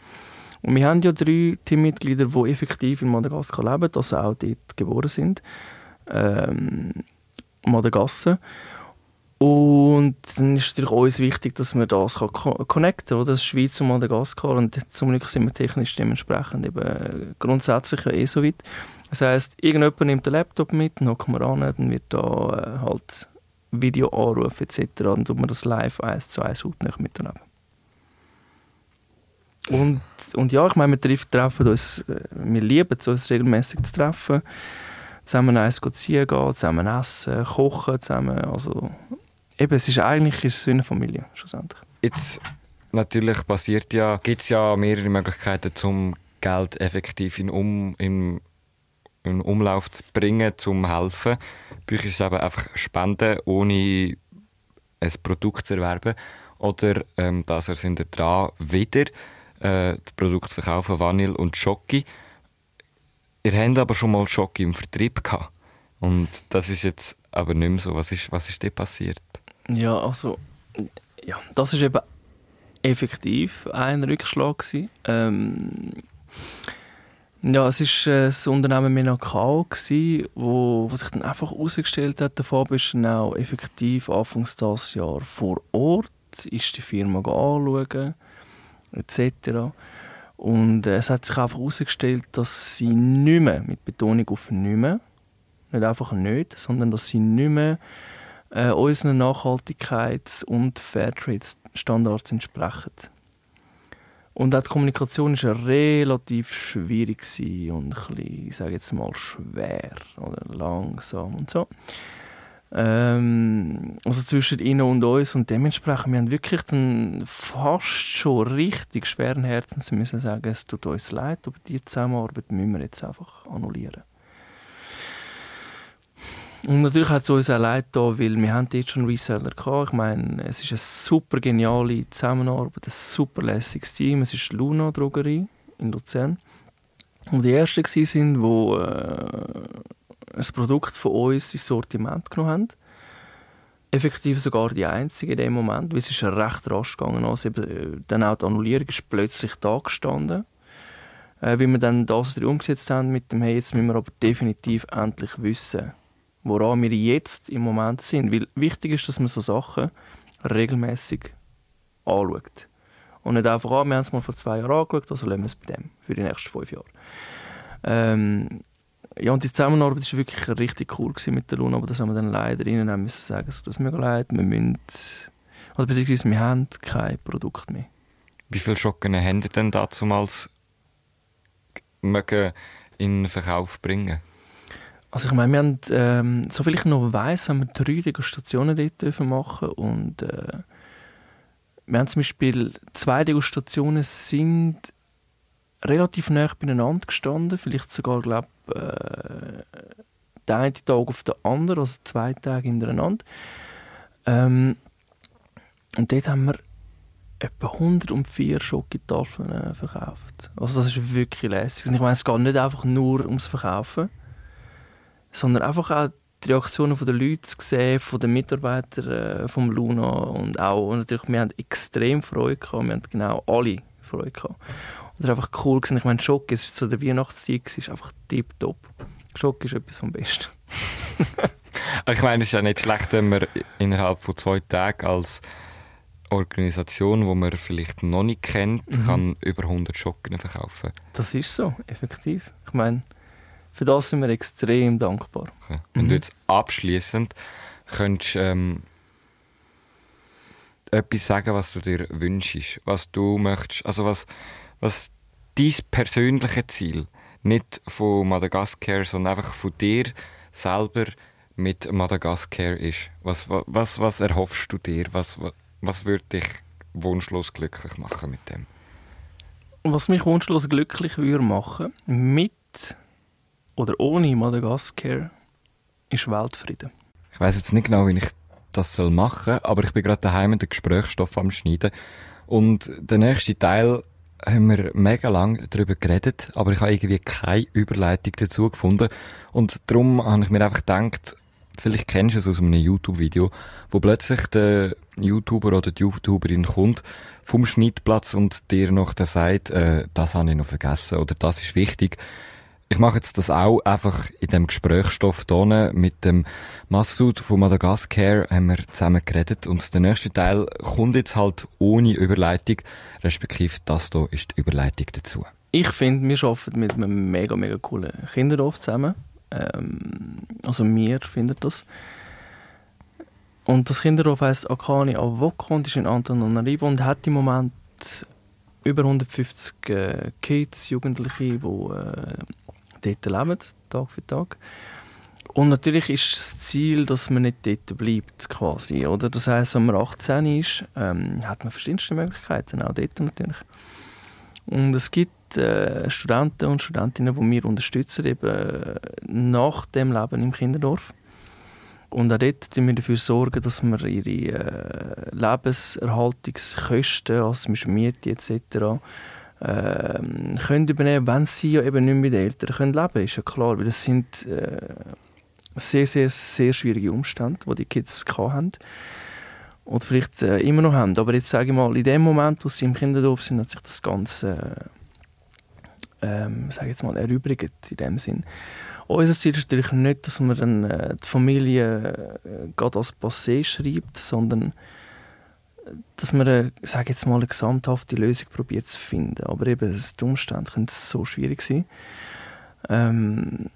Und wir haben ja drei Teammitglieder, die effektiv in Madagaskar leben, also auch dort geboren sind. Ähm, Madagaskar. Und dann ist natürlich uns wichtig, dass man das kann connecten kann, das Schweiz und Madagaskar. Und zum Glück sind wir technisch dementsprechend eben grundsätzlich ja eh so weit. Das heisst, irgendjemand nimmt den Laptop mit, dann kommt man an, dann wird da äh, halt Video anrufen etc. Dann tut man das live eins zu eins nicht miterleben. Und, und ja, ich meine, wir treffen uns, äh, wir lieben es, uns regelmäßig zu treffen, zusammen eins ziehen gehen, zusammen essen, kochen zusammen, also eben, es ist eigentlich ist es wie eine Familie, schlussendlich. Jetzt natürlich passiert ja, gibt es ja mehrere Möglichkeiten, zum Geld effektiv in, um, in, in Umlauf zu bringen, zum helfen. Bei euch ist es eben einfach Spenden, ohne ein Produkt zu erwerben. Oder ähm, dass er sind dran wieder äh, das Produkt verkaufen, Vanille und Schoki. Ihr habt aber schon mal Schoki im Vertrieb gehabt. Und das ist jetzt aber nicht mehr so. Was ist, was ist dir passiert? Ja, also, ja, das ist eben effektiv ein Rückschlag. Ähm, ja, es war äh, das Unternehmen gewesen, wo, wo sich dann einfach herausgestellt hat, der Fabio ist dann auch effektiv anfangs dieses Jahr vor Ort, ist die Firma anschauen, etc. Und es hat sich einfach herausgestellt, dass sie nicht mehr, mit Betonung auf nicht mehr, nicht einfach nicht, sondern dass sie nicht mehr äh, unseren Nachhaltigkeits- und Fairtrade-Standards entsprechen. Und auch die Kommunikation war relativ schwierig und ein bisschen, ich sage jetzt mal, schwer oder langsam und so. Ähm, also zwischen ihnen und uns und dementsprechend, wir haben wirklich dann fast schon richtig schweren Herzens müssen sagen, es tut uns leid, aber die Zusammenarbeit müssen wir jetzt einfach annullieren. Und natürlich hat es uns auch leid da, weil wir haben jetzt schon Reseller gehabt. Ich meine, es ist eine super geniale Zusammenarbeit, ein super lässiges Team. Es ist Luna Drogerie in Luzern. Und die ersten waren, die äh, ein Produkt von uns ins Sortiment genommen haben. Effektiv sogar die einzige in dem Moment, weil es ist recht rasch gegangen. Also äh, dann auch die Annullierung ist plötzlich da gestanden. Äh, wie wir dann das umgesetzt haben mit dem, hey, jetzt müssen wir aber definitiv endlich wissen, woran wir jetzt im Moment sind. Weil wichtig ist, dass man so Sachen regelmäßig anschaut. Und nicht einfach, ah, wir haben es mal vor zwei Jahren angeschaut, also lassen wir es bei dem für die nächsten fünf Jahre. Ähm, ja, und die Zusammenarbeit war wirklich richtig cool mit der Luna, aber das haben wir dann leider ihnen auch müssen sagen, es tut mir leid, wir müssen, oder beziehungsweise wir haben kein Produkt mehr. Wie viele Schocken haben Sie denn damals mögen in den Verkauf bringen? Also ich meine, wir haben, ähm, soviel ich noch weiss, haben wir drei Degustationen dort dürfen machen und äh, wir haben zum Beispiel zwei Degustationen sind relativ nah beieinander gestanden, vielleicht sogar, glaube äh, der eine Tag auf den anderen, also zwei Tage hintereinander. Ähm, und dort haben wir etwa 104 Schokotafeln äh, verkauft. Also das ist wirklich lässig. Und ich meine, es geht nicht einfach nur ums Verkaufen, sondern einfach auch die Reaktionen der Leute zu sehen, von den Mitarbeitern äh, Luna und auch und natürlich, wir haben extrem Freude gehabt, wir haben genau alle Freude gehabt. War einfach cool gewesen. Ich meine, Schock ist zu der Weihnachtszeit, ist einfach tiptop. Schock ist etwas vom Besten. ich meine, es ist ja nicht schlecht, wenn man innerhalb von zwei Tagen als Organisation, die man vielleicht noch nicht kennt, mhm. kann über 100 Schocken verkaufen. Das ist so, effektiv. Ich meine, für das sind wir extrem dankbar. Okay. Wenn mhm. du jetzt abschließend könntest ähm, etwas sagen, was du dir wünschst, was du möchtest, also was, was dein persönliches Ziel, nicht von Madagaskar, sondern einfach von dir selber mit Madagaskar ist. Was, was, was erhoffst du dir? Was, was würde dich wunschlos glücklich machen mit dem? Was mich wunschlos glücklich würde machen, mit oder ohne Madagaskar ist Weltfrieden. Ich weiß jetzt nicht genau, wie ich das soll machen, aber ich bin gerade daheim mit dem Gesprächsstoff am Schneiden und der nächste Teil haben wir mega lang darüber geredet, aber ich habe irgendwie keine Überleitung dazu gefunden und darum habe ich mir einfach gedacht, vielleicht kennst du es aus einem YouTube-Video, wo plötzlich der YouTuber oder die YouTuberin kommt vom Schnittplatz und dir noch sagt, äh, das habe ich noch vergessen oder das ist wichtig. Ich mache jetzt das auch einfach in dem Gesprächsstoff hier mit dem Massoud von Madagaskar haben wir zusammen geredet und der nächste Teil kommt jetzt halt ohne Überleitung, respektive das hier ist die Überleitung dazu. Ich finde, wir arbeiten mit einem mega, mega coolen Kinderdorf zusammen. Ähm, also wir finden das. Und das Kinderdorf heisst Akani Avoko und ist in Antananarivo und hat im Moment über 150 äh, Kids, Jugendliche, die äh, dort leben, Tag für Tag. Und natürlich ist das Ziel, dass man nicht dort bleibt, quasi, oder? Das heisst, wenn man 18 ist, ähm, hat man verschiedenste Möglichkeiten, auch dort natürlich. Und es gibt äh, Studenten und Studentinnen, die wir unterstützen, eben nach dem Leben im Kinderdorf. Und auch dort sorgen wir dafür, sorgen, dass wir ihre äh, Lebenserhaltungskosten, also zum Beispiel Miete etc., äh, können übernehmen, wenn sie ja eben nicht mit den Eltern können leben können. Ist ja klar, weil das sind äh, sehr, sehr, sehr schwierige Umstände, die die Kids hatten. Oder vielleicht äh, immer noch haben. Aber jetzt sage ich mal, in dem Moment, wo sie im Kinderdorf sind, hat sich das Ganze äh, ähm, sage jetzt mal, erübrigt in dem Sinn. Unser Ziel ist natürlich nicht, dass man dann, äh, die Familie äh, gerade als Passé schreibt, sondern dass man, äh, sage jetzt mal, eine gesamthafte Lösung probiert zu finden. Aber eben, die Umstände können so schwierig sein. Ähm,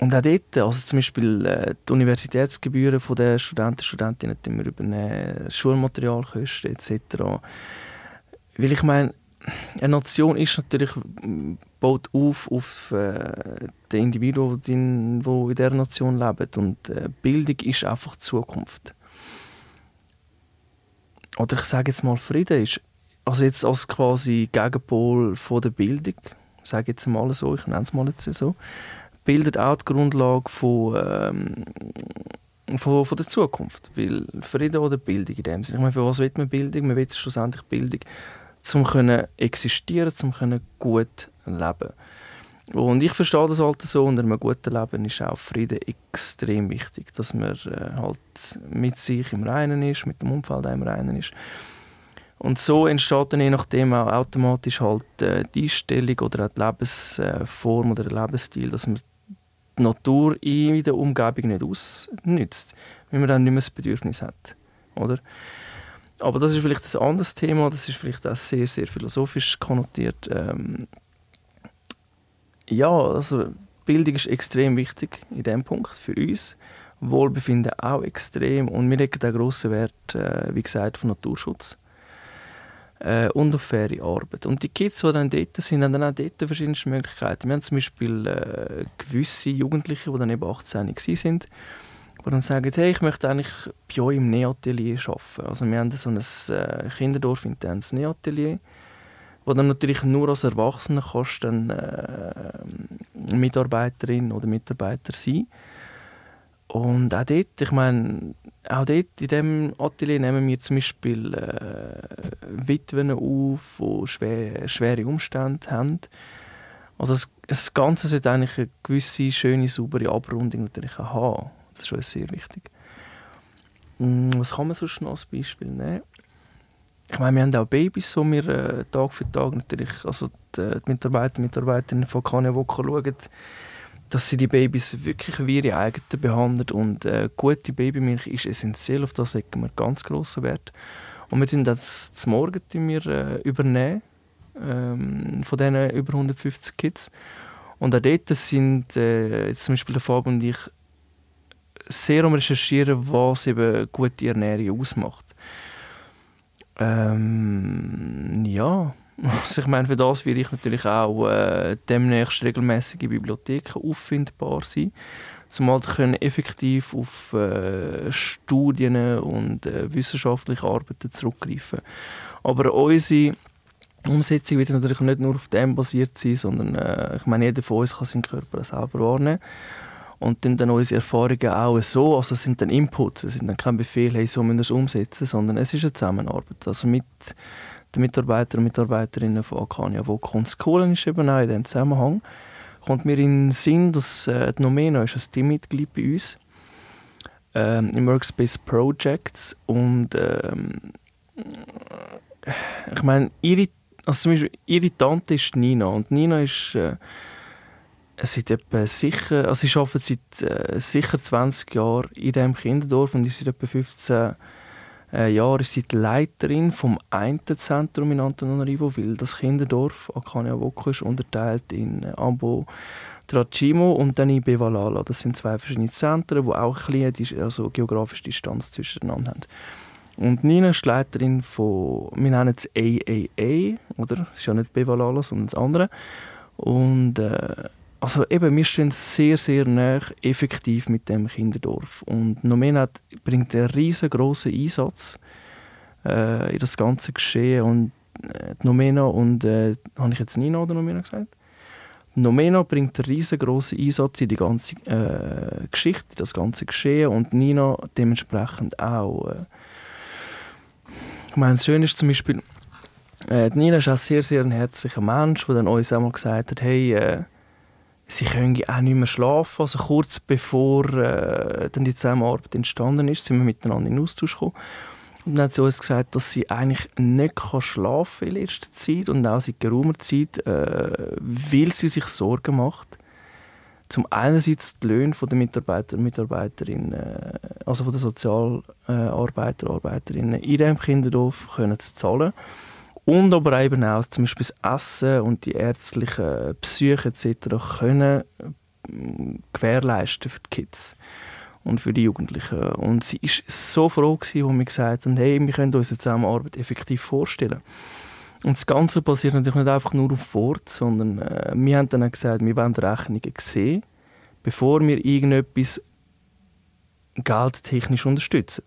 und auch dort, also zum Beispiel äh, die Universitätsgebühren der Studenten und Studentinnen die wir übernehmen, Schulmaterialkosten etc. Weil ich meine, eine Nation ist natürlich baut auf auf äh, die Individuen, die in, in dieser Nation leben. Und äh, Bildung ist einfach die Zukunft. Oder ich sage jetzt mal, Frieden ist also jetzt als quasi Gegenpol von der Bildung, sage jetzt mal so, ich nenne es mal jetzt so, bildet auch die Grundlage von, ähm, von, von der Zukunft. Weil Frieden oder Bildung in dem Sinne. Ich meine, für was will man Bildung? Man will schlussendlich Bildung, um existieren, um können gut leben. Und ich verstehe das halt so, unter einem guten Leben ist auch Frieden extrem wichtig, dass man äh, halt mit sich im Reinen ist, mit dem Umfeld im Reinen ist. Und so entsteht dann je nachdem auch automatisch halt äh, die Einstellung oder auch die Lebensform oder der Lebensstil, dass man die Natur in der Umgebung nicht ausnützt, wenn man dann nicht mehr das Bedürfnis hat. Oder? Aber das ist vielleicht ein anderes Thema, das ist vielleicht auch sehr, sehr philosophisch konnotiert. Ähm, ja, also Bildung ist extrem wichtig in diesem Punkt für uns. Wohlbefinden auch extrem und wir legen einen grossen Wert, äh, wie gesagt, auf Naturschutz äh, und auf faire Arbeit. Und die Kids, die dann dort sind, haben dann auch dort verschiedene Möglichkeiten. Wir haben zum Beispiel äh, gewisse Jugendliche, die dann eben 18 waren, die dann sagen, hey, ich möchte eigentlich bei euch im Nähatelier arbeiten. Also wir haben so ein äh, Kinderdorf internes Nähatelier, wo dann natürlich nur als Erwachsener kannst dann äh, Mitarbeiterin oder Mitarbeiter sein. Und auch dort, ich meine, auch dort in diesem Atelier nehmen wir zum Beispiel äh, Witwen auf, die schwer, schwere Umstände haben. Also das, das Ganze sollte eigentlich eine gewisse, schöne, saubere Abrundung natürlich haben. Das ist schon sehr wichtig. Hm, was kann man sonst noch als Beispiel nehmen? Ich meine, wir haben auch Babys, die wir äh, Tag für Tag natürlich, also die, die Mitarbeiter und Mitarbeiterinnen von Kania Woche schauen, dass sie die Babys wirklich wie ihre eigenen behandeln und äh, gute Babymilch ist essentiell, auf das legen wir ganz grossen Wert. Und wir tun das zum Morgen wir, äh, übernehmen ähm, von diesen über 150 Kids. Und auch dort sind äh, jetzt zum Beispiel der Fab und ich sehr um recherchieren, was eben gute Ernährung ausmacht. Ähm, ja, also ich meine, für das werde ich natürlich auch äh, demnächst regelmäßige Bibliotheken auffindbar sein, um können effektiv auf äh, Studien und äh, wissenschaftliche Arbeiten zurückgreifen. Aber unsere Umsetzung wird natürlich nicht nur auf dem basiert sein, sondern äh, ich meine, jeder von uns kann seinen Körper selber wahrnehmen und dann, dann unsere Erfahrungen auch so, also es sind dann Inputs, es sind dann kein Befehl, hey, so müssen wir es umsetzen, sondern es ist eine Zusammenarbeit, also mit den Mitarbeitern und Mitarbeiterinnen von Arcania Voco. Und das Coole ist eben auch in diesem Zusammenhang, kommt mir in den Sinn, dass äh, die Nomena ist ein Teammitglied bei uns ähm, im Workspace Projects und ähm, ich meine, ihre, also zum Beispiel, ihre Tante ist Nina und Nina ist äh, seit etwa sicher, also sie arbeitet seit äh, sicher 20 Jahren in diesem Kinderdorf und ist seit etwa 15 äh, Jahren ist sie Leiterin vom einen Zentrum in Antananarivo, weil das Kinderdorf Akania Woko ist unterteilt in äh, Ambo Tracimo und dann in Bevalala. Das sind zwei verschiedene Zentren, die auch eine kleine also geografische Distanz zwischeneinander haben. Und Nina ist Leiterin von, wir nennen es AAA, oder? Es ist ja nicht Bevalala, sondern das andere. Und äh, also eben, wir stehen sehr, sehr nah effektiv mit dem Kinderdorf. Und Nomena bringt einen riesengroßen Einsatz äh, in das ganze Geschehen. Und äh, Nomena und, äh, habe ich jetzt Nina oder Nomena gesagt? Nomena bringt einen riesengroßen Einsatz in die ganze äh, Geschichte, in das ganze Geschehen und Nina dementsprechend auch. Äh. Ich meine, das Schöne ist zum Beispiel, äh, Nina ist auch sehr, sehr ein herzlicher Mensch, der dann uns einmal gesagt hat, hey, äh, sie können auch nicht mehr schlafen. Also kurz bevor äh, dann die Zusammenarbeit entstanden ist, sind wir miteinander in Austausch gekommen. Und dann hat sie uns gesagt, dass sie eigentlich nicht kann schlafen in letzter Zeit und auch seit geraumer Zeit, äh, weil sie sich Sorgen macht. Zum einerseits die Löhne der Mitarbeiter und Mitarbeiterinnen, äh, also den Sozialarbeiter und Arbeiterinnen in diesem Kinderdorf können zu zahlen. Und aber eben auch zum Beispiel das Essen und die ärztlichen Psyche etc. können äh, gewährleisten für die Kids und für die Jugendlichen. Und sie ist so froh als wir gesagt haben, hey, wir können uns eine Zusammenarbeit effektiv vorstellen. Und das Ganze passiert natürlich nicht einfach nur auf Wort, sondern äh, wir haben dann auch gesagt, wir wollen Rechnungen sehen, bevor wir irgendetwas geldtechnisch unterstützen.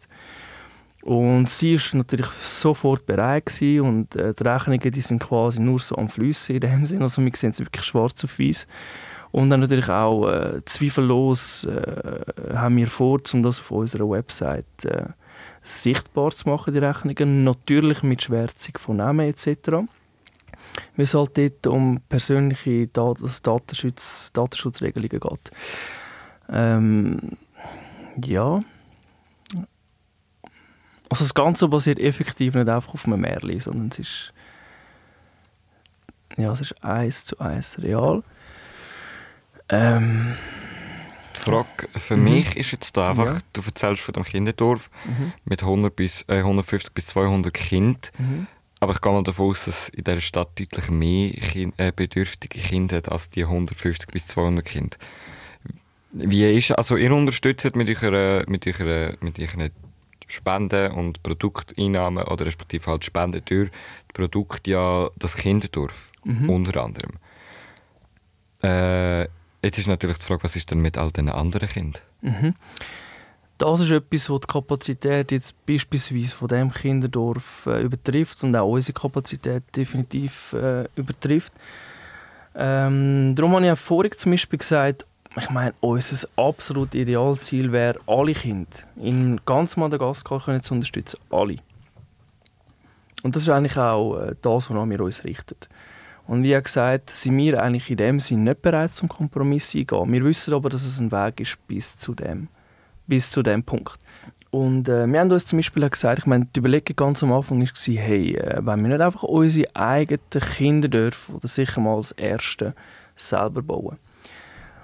Und sie ist natürlich sofort bereit gewesen und äh, die Rechnungen die sind quasi nur so am Flüssen in dem Sinne, also wir sehen es wirklich schwarz auf weiß. Und dann natürlich auch äh, zweifellos äh, haben wir vor, um das auf unserer Website äh, sichtbar zu machen, die Rechnungen. Natürlich mit Schwärzung von Namen etc. Weil es halt dort um persönliche Dat Datenschutz Datenschutzregelungen geht. Ähm, ja. Also das Ganze basiert effektiv nicht einfach auf einem Märchen, sondern es ist ja, es ist eins zu eins real. Ähm, die Frage für Mhm. mich ist jetzt da einfach, Ja. du erzählst von dem Kinderdorf Mhm. mit 100 bis, äh, 150 bis 200 Kindern, Mhm. aber ich gehe mal davon aus, dass in dieser Stadt deutlich mehr kind, äh, bedürftige Kinder hat als die 150 bis 200 Kinder. Wie ist, also ihr unterstützt mit eurer, mit eurer, mit euren Spenden und Produkteinnahmen oder respektive halt Spenden durch die Produkte ja das Kinderdorf Mhm. unter anderem. Äh, jetzt ist natürlich die Frage, was ist denn mit all den anderen Kindern? Mhm. Das ist etwas, was die Kapazität jetzt beispielsweise von dem Kinderdorf äh, übertrifft und auch unsere Kapazität definitiv äh, übertrifft. Ähm, darum habe ich auch vorhin zum Beispiel gesagt, ich meine, unser absolutes Idealziel wäre, alle Kinder in ganz Madagaskar können zu unterstützen. Alle. Und das ist eigentlich auch äh, das, woran wir uns richten. Und wie gesagt, sind wir eigentlich in dem Sinn nicht bereit zum Kompromiss eingehen. Wir wissen aber, dass es ein Weg ist bis zu dem, bis zu dem Punkt. Und äh, wir haben uns zum Beispiel gesagt, ich meine, die Überlegung ganz am Anfang war, hey, äh, wenn wir nicht einfach unsere eigenen Kinderdörfer oder sicher mal als Erste selber bauen.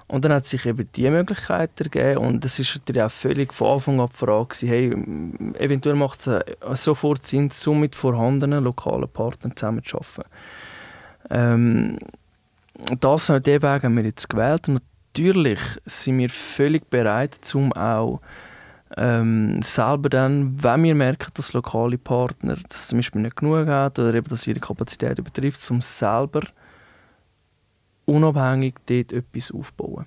Und dann hat sich eben die Möglichkeit ergeben und es ist natürlich auch völlig von Anfang an die Frage, gewesen, hey, eventuell macht es äh, sofort Sinn, so mit vorhandenen lokalen Partnern zusammenzuarbeiten. Ähm, das, den Weg haben wir jetzt gewählt und natürlich sind wir völlig bereit, um auch ähm, selber dann, wenn wir merken, dass lokale Partner das zum Beispiel nicht genug haben oder eben, dass ihre Kapazität übertrifft, um selber unabhängig dort etwas aufzubauen.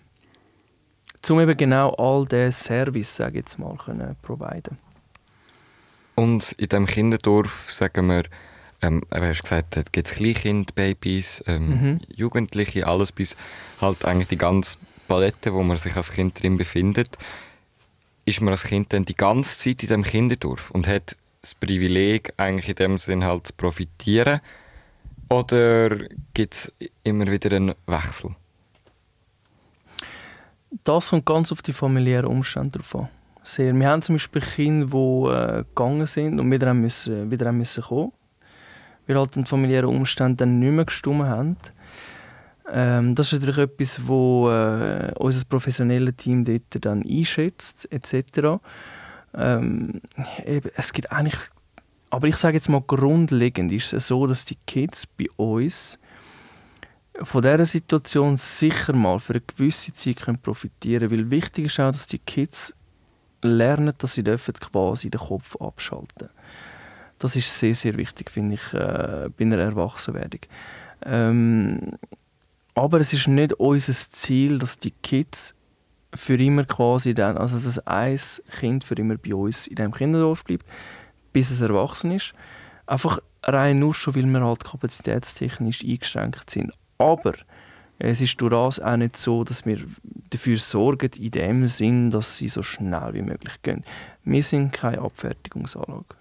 Um eben genau all diesen Service, sage ich jetzt mal, können providen. Und in diesem Kinderdorf, sagen wir, ähm, du hast gesagt, da gibt es Kleinkind, Babys, ähm, Mhm. Jugendliche, alles bis halt eigentlich die ganze Palette, wo man sich als Kind drin befindet. Ist man als Kind dann die ganze Zeit in diesem Kinderdorf und hat das Privileg, eigentlich in dem Sinn halt zu profitieren? Oder gibt es immer wieder einen Wechsel? Das kommt ganz auf die familiären Umstände drauf an. Sehr. Wir haben zum Beispiel Kinder, die äh, gegangen sind und wieder müssen, wieder müssen kommen weil halt die familiären Umstände dann nicht mehr gestimmt haben. Ähm, das ist natürlich etwas, wo äh, unser professionelles Team dort dann einschätzt, etc. Ähm, eben, es gibt eigentlich, aber ich sage jetzt mal grundlegend ist es so, dass die Kids bei uns von dieser Situation sicher mal für eine gewisse Zeit können profitieren können. Weil wichtig ist auch, dass die Kids lernen, dass sie dürfen quasi den Kopf abschalten Das ist sehr, sehr wichtig, finde ich, äh, bei einer Erwachsenwerdung. Ähm, Aber es ist nicht unser Ziel, dass die Kids für immer quasi dann, also dass ein Kind für immer bei uns in diesem Kinderdorf bleibt, bis es erwachsen ist. Einfach rein nur schon, weil wir halt kapazitätstechnisch eingeschränkt sind. Aber es ist durch das auch nicht so, dass wir dafür sorgen, in dem Sinn, dass sie so schnell wie möglich gehen. Wir sind keine Abfertigungsanlage.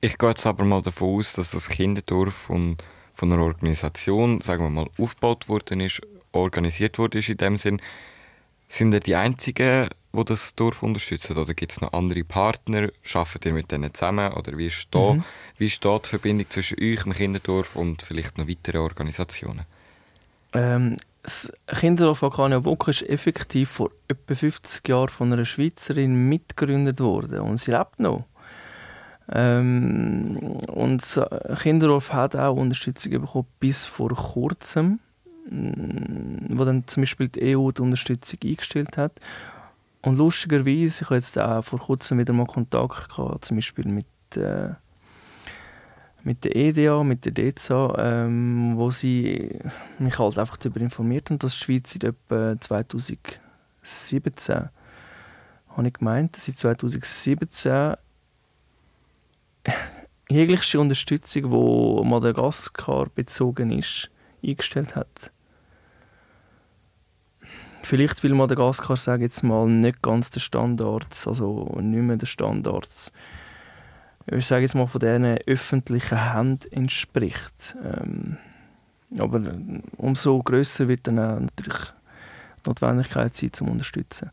Ich gehe jetzt aber mal davon aus, dass das Kinderdorf von, von einer Organisation, sagen wir mal, aufgebaut worden ist, organisiert wurde in dem Sinn. Sind ihr die Einzigen, die das Dorf unterstützen? Oder gibt es noch andere Partner? Arbeitet ihr mit denen zusammen? Oder wie ist, da, Mhm. wie ist da die Verbindung zwischen euch, dem Kinderdorf und vielleicht noch weiteren Organisationen? Ähm, das Kinderdorf Akania Boca ist effektiv vor etwa 50 Jahren von einer Schweizerin mitgegründet worden und sie lebt noch. Ähm, und das Kinderdorf hat auch Unterstützung bekommen bis vor kurzem, wo dann zum Beispiel die EU die Unterstützung eingestellt hat. Und lustigerweise, ich habe jetzt auch vor kurzem wieder mal Kontakt gehabt, zum Beispiel mit äh, mit der EDA, mit der DEZA, ähm, wo sie mich halt einfach darüber informiert haben, dass die Schweiz seit etwa 2017, habe ich gemeint, seit 2017 jegliche Unterstützung, die Madagaskar bezogen ist, eingestellt hat. Vielleicht will Madagaskar, sage jetzt mal, nicht ganz den Standards, also nicht mehr den Standards ich sage jetzt mal, von diesen öffentlichen Händen entspricht. Ähm, aber umso größer wird dann auch natürlich die Notwendigkeit sein, zum Unterstützen.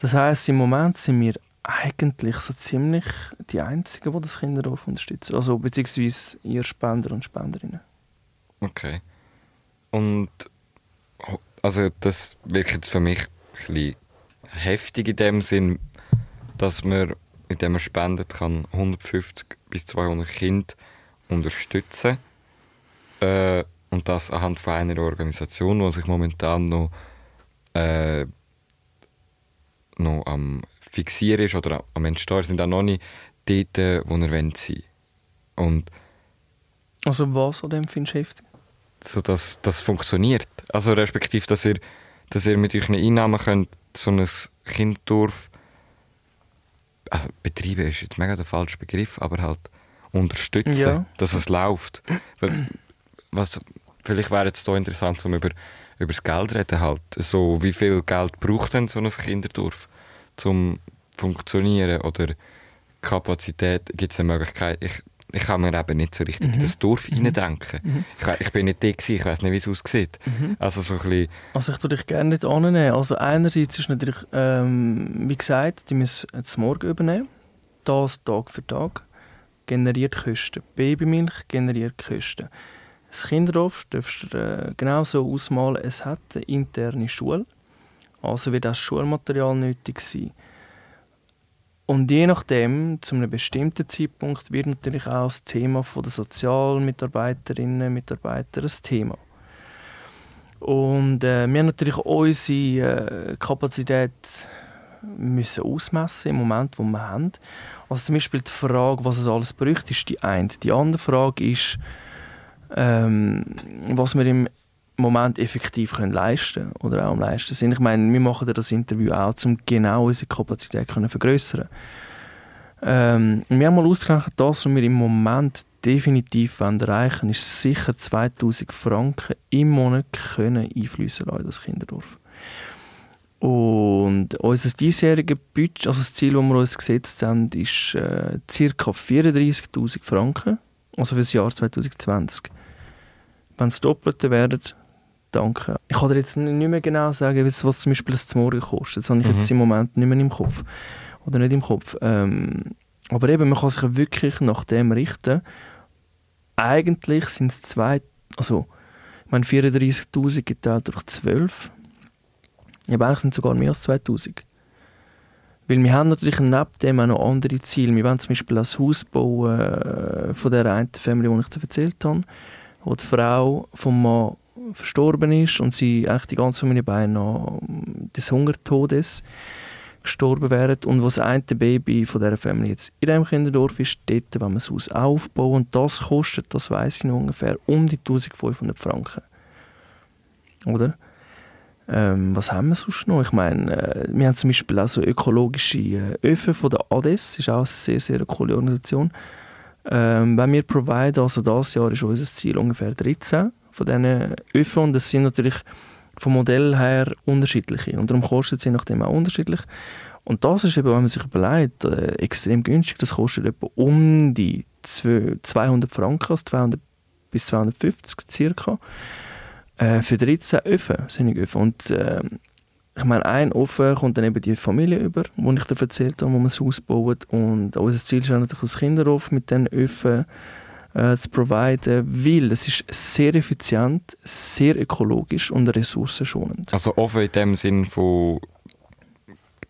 Das heißt, im Moment sind wir eigentlich so ziemlich die Einzigen, die das Kinderdorf unterstützen. Also beziehungsweise ihr Spender und Spenderinnen. Okay. Und also das wirkt jetzt für mich ein heftig in dem Sinn, dass man indem man spendet, kann 150 bis 200 Kinder unterstützen. Äh, und das anhand von einer Organisation, die sich momentan noch, äh, noch am Fixieren ist oder am Entstehen, sind auch noch nicht dort, wo er sein. Und Also was an dem findest du heftig? So dass das funktioniert. Also respektive, dass ihr, dass ihr mit euren Einnahmen könnt so ein Kinddorf also betreiben ist jetzt mega der falsche Begriff, aber halt unterstützen, Ja. dass es läuft. Was, vielleicht wäre jetzt da interessant, um über, über das Geld zu reden halt. So, wie viel Geld braucht denn so ein Kinderdorf zum funktionieren oder Kapazität? Gibt es eine Möglichkeit? Ich, ich kann mir eben nicht so richtig in das Dorf hineindenken. Ich, we- ich bin nicht gewesen, ich weiß nicht, wie es aussieht. Also so ein bisschen, Also ich tue dich gerne nicht annehmen. Also einerseits ist natürlich, ähm, wie gesagt, die müssen es morgen übernehmen. Das Tag für Tag generiert Kosten. Babymilch generiert Kosten. Das Kinderdorf dürfst du äh, genau so ausmalen, es hat eine interne Schule. Also wird auch Schulmaterial nötig sein. Und je nachdem, zu einem bestimmten Zeitpunkt, wird natürlich auch das Thema der Sozialmitarbeiterinnen und Mitarbeiter ein Thema. Und äh, wir haben natürlich unsere äh, Kapazität müssen ausmessen im Moment, wo wir haben. Also zum Beispiel die Frage, was es alles bräuchte, ist die eine. Die andere Frage ist, ähm, was wir im Moment effektiv können leisten oder auch am leisten sind. Ich meine, wir machen das Interview auch, um genau unsere Kapazität zu vergrößern. Ähm, wir haben mal ausgerechnet, das, was wir im Moment definitiv erreichen wollen, ist sicher 2000 Franken im Monat können einfließen in das Kinderdorf. Und unser diesjähriges Budget, also das Ziel, das wir uns gesetzt haben, ist äh, ca. 34'000 Franken, also für das Jahr 2020. Wenn es Doppelte werden, danke. Ich kann dir jetzt nicht mehr genau sagen, was zum Beispiel das Morgen kostet. Das habe ich Mhm. jetzt im Moment nicht mehr im Kopf. Oder nicht im Kopf. Ähm, aber eben, man kann sich wirklich nach dem richten. Eigentlich sind es zwei, also ich meine 34'000 geteilt durch 12. Ja, eigentlich sind es sogar mehr als 2000. Weil wir haben natürlich neben dem auch noch andere Ziele. Wir wollen zum Beispiel das Haus bauen äh, von der einen Familie, die ich dir erzählt habe, wo die Frau vom Mann verstorben ist und sie eigentlich die ganze Familie beinahe ähm, des Hungertodes gestorben wären und wo das eine Baby von dieser Familie jetzt in diesem Kinderdorf ist, dort wollen wir das Haus aufbauen und das kostet, das weiss ich noch ungefähr, um die 1500 Franken. oder? Ähm, was haben wir sonst noch? Ich meine, äh, wir haben zum Beispiel auch so ökologische äh, Öfen von der ADES, das ist auch eine sehr, sehr coole Organisation. Ähm, wenn wir providen, also dieses Jahr ist unser Ziel ungefähr 13 von diesen Öfen und das sind natürlich vom Modell her unterschiedliche und darum kostet sie nachdem auch unterschiedlich. Und das ist eben, wenn man sich überlegt, äh, extrem günstig. Das kostet etwa um die 200 Franken, also 200 bis 250 circa. Äh, für 13 Öfen, Öfen. Und äh, ich meine, ein Ofen kommt dann eben die Familie über, wo ich dir erzählt habe, wo man das Haus baut. Und unser Ziel ist natürlich als Kinderhof mit diesen Öfen äh, zu providen, weil es ist sehr effizient, sehr ökologisch und ressourcenschonend. Also Ofen in dem Sinn von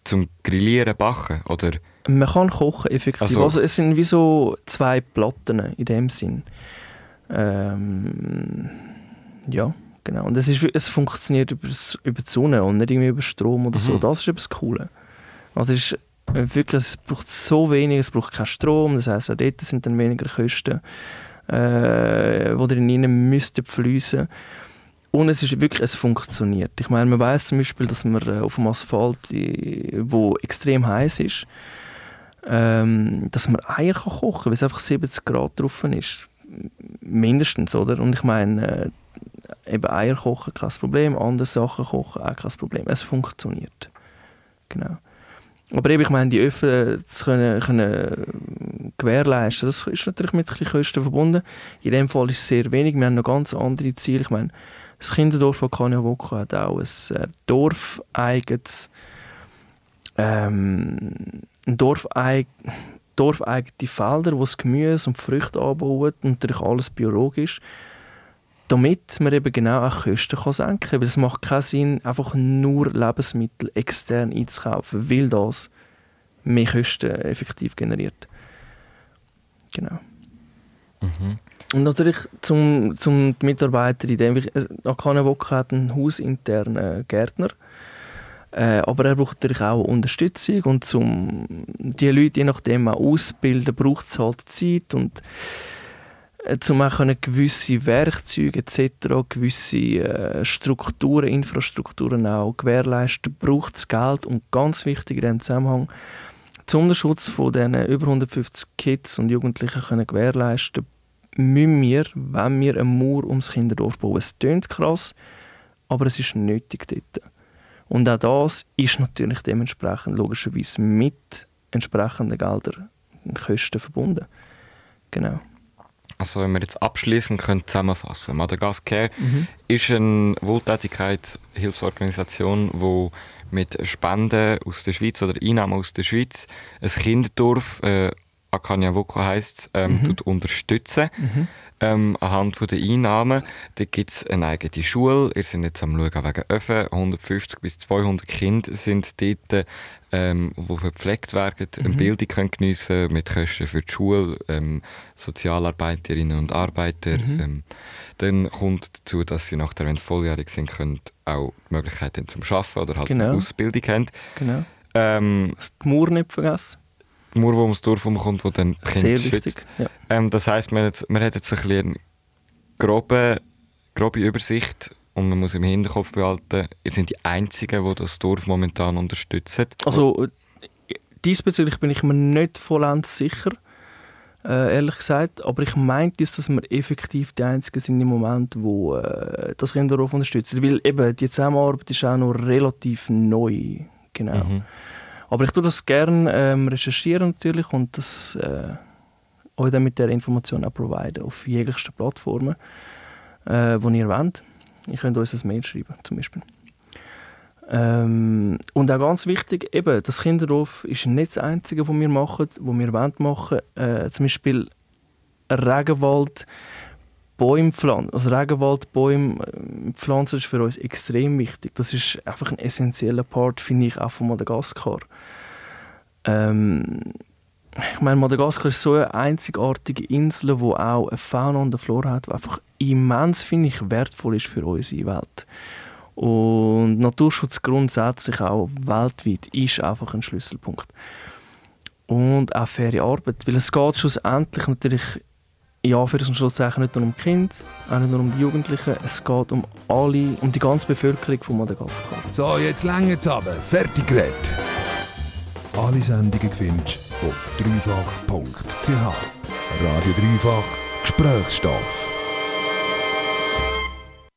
zum Grillieren, Backen, oder? Man kann kochen, effektiv. Also, also es sind wie so zwei Platten in dem Sinn. Ähm, ja. Genau. Und es, ist, es funktioniert über, über die Sonne und nicht irgendwie über Strom oder so. Mhm. Das ist eben das Coole. Also es, ist wirklich, es braucht so wenig, es braucht keinen Strom, das heisst, auch dort sind dann weniger Kosten, äh, die drin müssten fließen. Und es ist wirklich, es funktioniert. Ich meine, man weiß zum Beispiel, dass man äh, auf dem Asphalt, wo extrem heiß ist, ähm, dass man Eier kann kochen kann, weil es einfach 70 Grad drauf ist. Mindestens, oder? Und ich meine, äh, eben Eier kochen, kein Problem, andere Sachen kochen, auch kein Problem. Es funktioniert. Genau. Aber eben, ich meine, die Öfen zu können, können gewährleisten, das ist natürlich mit ein Kosten verbunden. In dem Fall ist es sehr wenig. Wir haben noch ganz andere Ziele. Ich meine, das Kinderdorf von Kanjawoko hat auch ein äh, dorfeigenes ähm, ein Dorfeig dorfeigene Felder, wo es Gemüse und Früchte anbauen und natürlich alles biologisch damit man eben genau auch Kosten kann senken kann. Weil es macht keinen Sinn, einfach nur Lebensmittel extern einzukaufen, weil das mehr Kosten effektiv generiert. Genau. Mhm. Und natürlich zum, zum Mitarbeiter in dem, Akane Wok hat einen hausinternen Gärtner, äh, aber er braucht natürlich auch Unterstützung und zum die Leute je nachdem auch ausbilden, braucht es halt Zeit und äh, um auch gewisse Werkzeuge etc., gewisse äh, Strukturen, Infrastrukturen auch gewährleisten, braucht es Geld und ganz wichtig in diesem Zusammenhang, zum Unterschutz von diesen über 150 Kids und Jugendlichen können gewährleisten, müssen wir, wenn wir einen Mauer ums Kinderdorf bauen. Es klingt krass, aber es ist nötig dort. Und auch das ist natürlich dementsprechend logischerweise mit entsprechenden Geldern und Kosten verbunden. Genau. Also wenn wir jetzt abschließend können zusammenfassen, Madagaskar mhm. ist eine Wohltätigkeitshilfsorganisation, die mit Spenden aus der Schweiz oder Einnahmen aus der Schweiz ein Kinderdorf, äh, Akanya Woko heisst ähm, mhm. unterstützen. Mhm. Ähm, anhand der Einnahmen. Da gibt es eine eigene Schule. Ihr seid jetzt am Schauen wegen Öfen. 150 bis 200 Kinder sind dort ähm, die verpflegt werden, mhm. eine Bildung können geniessen mit Kosten für die Schule, ähm, Sozialarbeiterinnen und Arbeiter. Mhm. Ähm, dann kommt dazu, dass sie nachher, wenn sie volljährig sind, können auch die Möglichkeit haben zum Arbeiten oder halt genau. eine Ausbildung haben. Genau. Ähm, die Mauer nicht vergessen. Mauer, die ums Dorf kommt, die dann Kinder Sehr wichtig, ja. ähm, Das heisst, man, hat, man hat jetzt ein eine grobe, grobe Übersicht und man muss im Hinterkopf behalten, ihr seid die Einzigen, die das Dorf momentan unterstützen. Also diesbezüglich bin ich mir nicht vollends sicher, äh, ehrlich gesagt. Aber ich meinte, dass wir effektiv die Einzigen sind im Moment, die äh, das Kinderhof unterstützen. Weil eben die Zusammenarbeit ist auch noch relativ neu. Genau. Mhm. Aber ich tue das gerne ähm, recherchieren natürlich und das äh, euch dann mit der Information auch providen auf jeglichen Plattformen, äh, die ihr wollt. Ihr könnt uns ein Mail schreiben, zum Beispiel. Ähm, und auch ganz wichtig, eben, das Kinderhof ist nicht das Einzige, was wir machen, was wir wollen machen. Äh, zum Beispiel Regenwald, Bäume pflanzen. Also Regenwaldbäume äh, pflanzen ist für uns extrem wichtig. Das ist einfach ein essentieller Part, finde ich, auch von Madagaskar. Ähm, ich meine, Madagaskar ist so eine einzigartige Insel, die auch eine Fauna und eine Flora hat, die einfach immens, finde ich, wertvoll ist für unsere Welt. Und Naturschutz grundsätzlich auch weltweit ist einfach ein Schlüsselpunkt. Und auch faire Arbeit, weil es geht schlussendlich natürlich ja, für das Schlusszeichen nicht nur um die Kinder, auch nicht nur um die Jugendlichen, es geht um alle, um die ganze Bevölkerung von Madagaskar. So, jetzt länger aber. Fertig geredet. Alle Sendungen findest du auf dreifach.ch. Radio Dreifach Gesprächsstoff.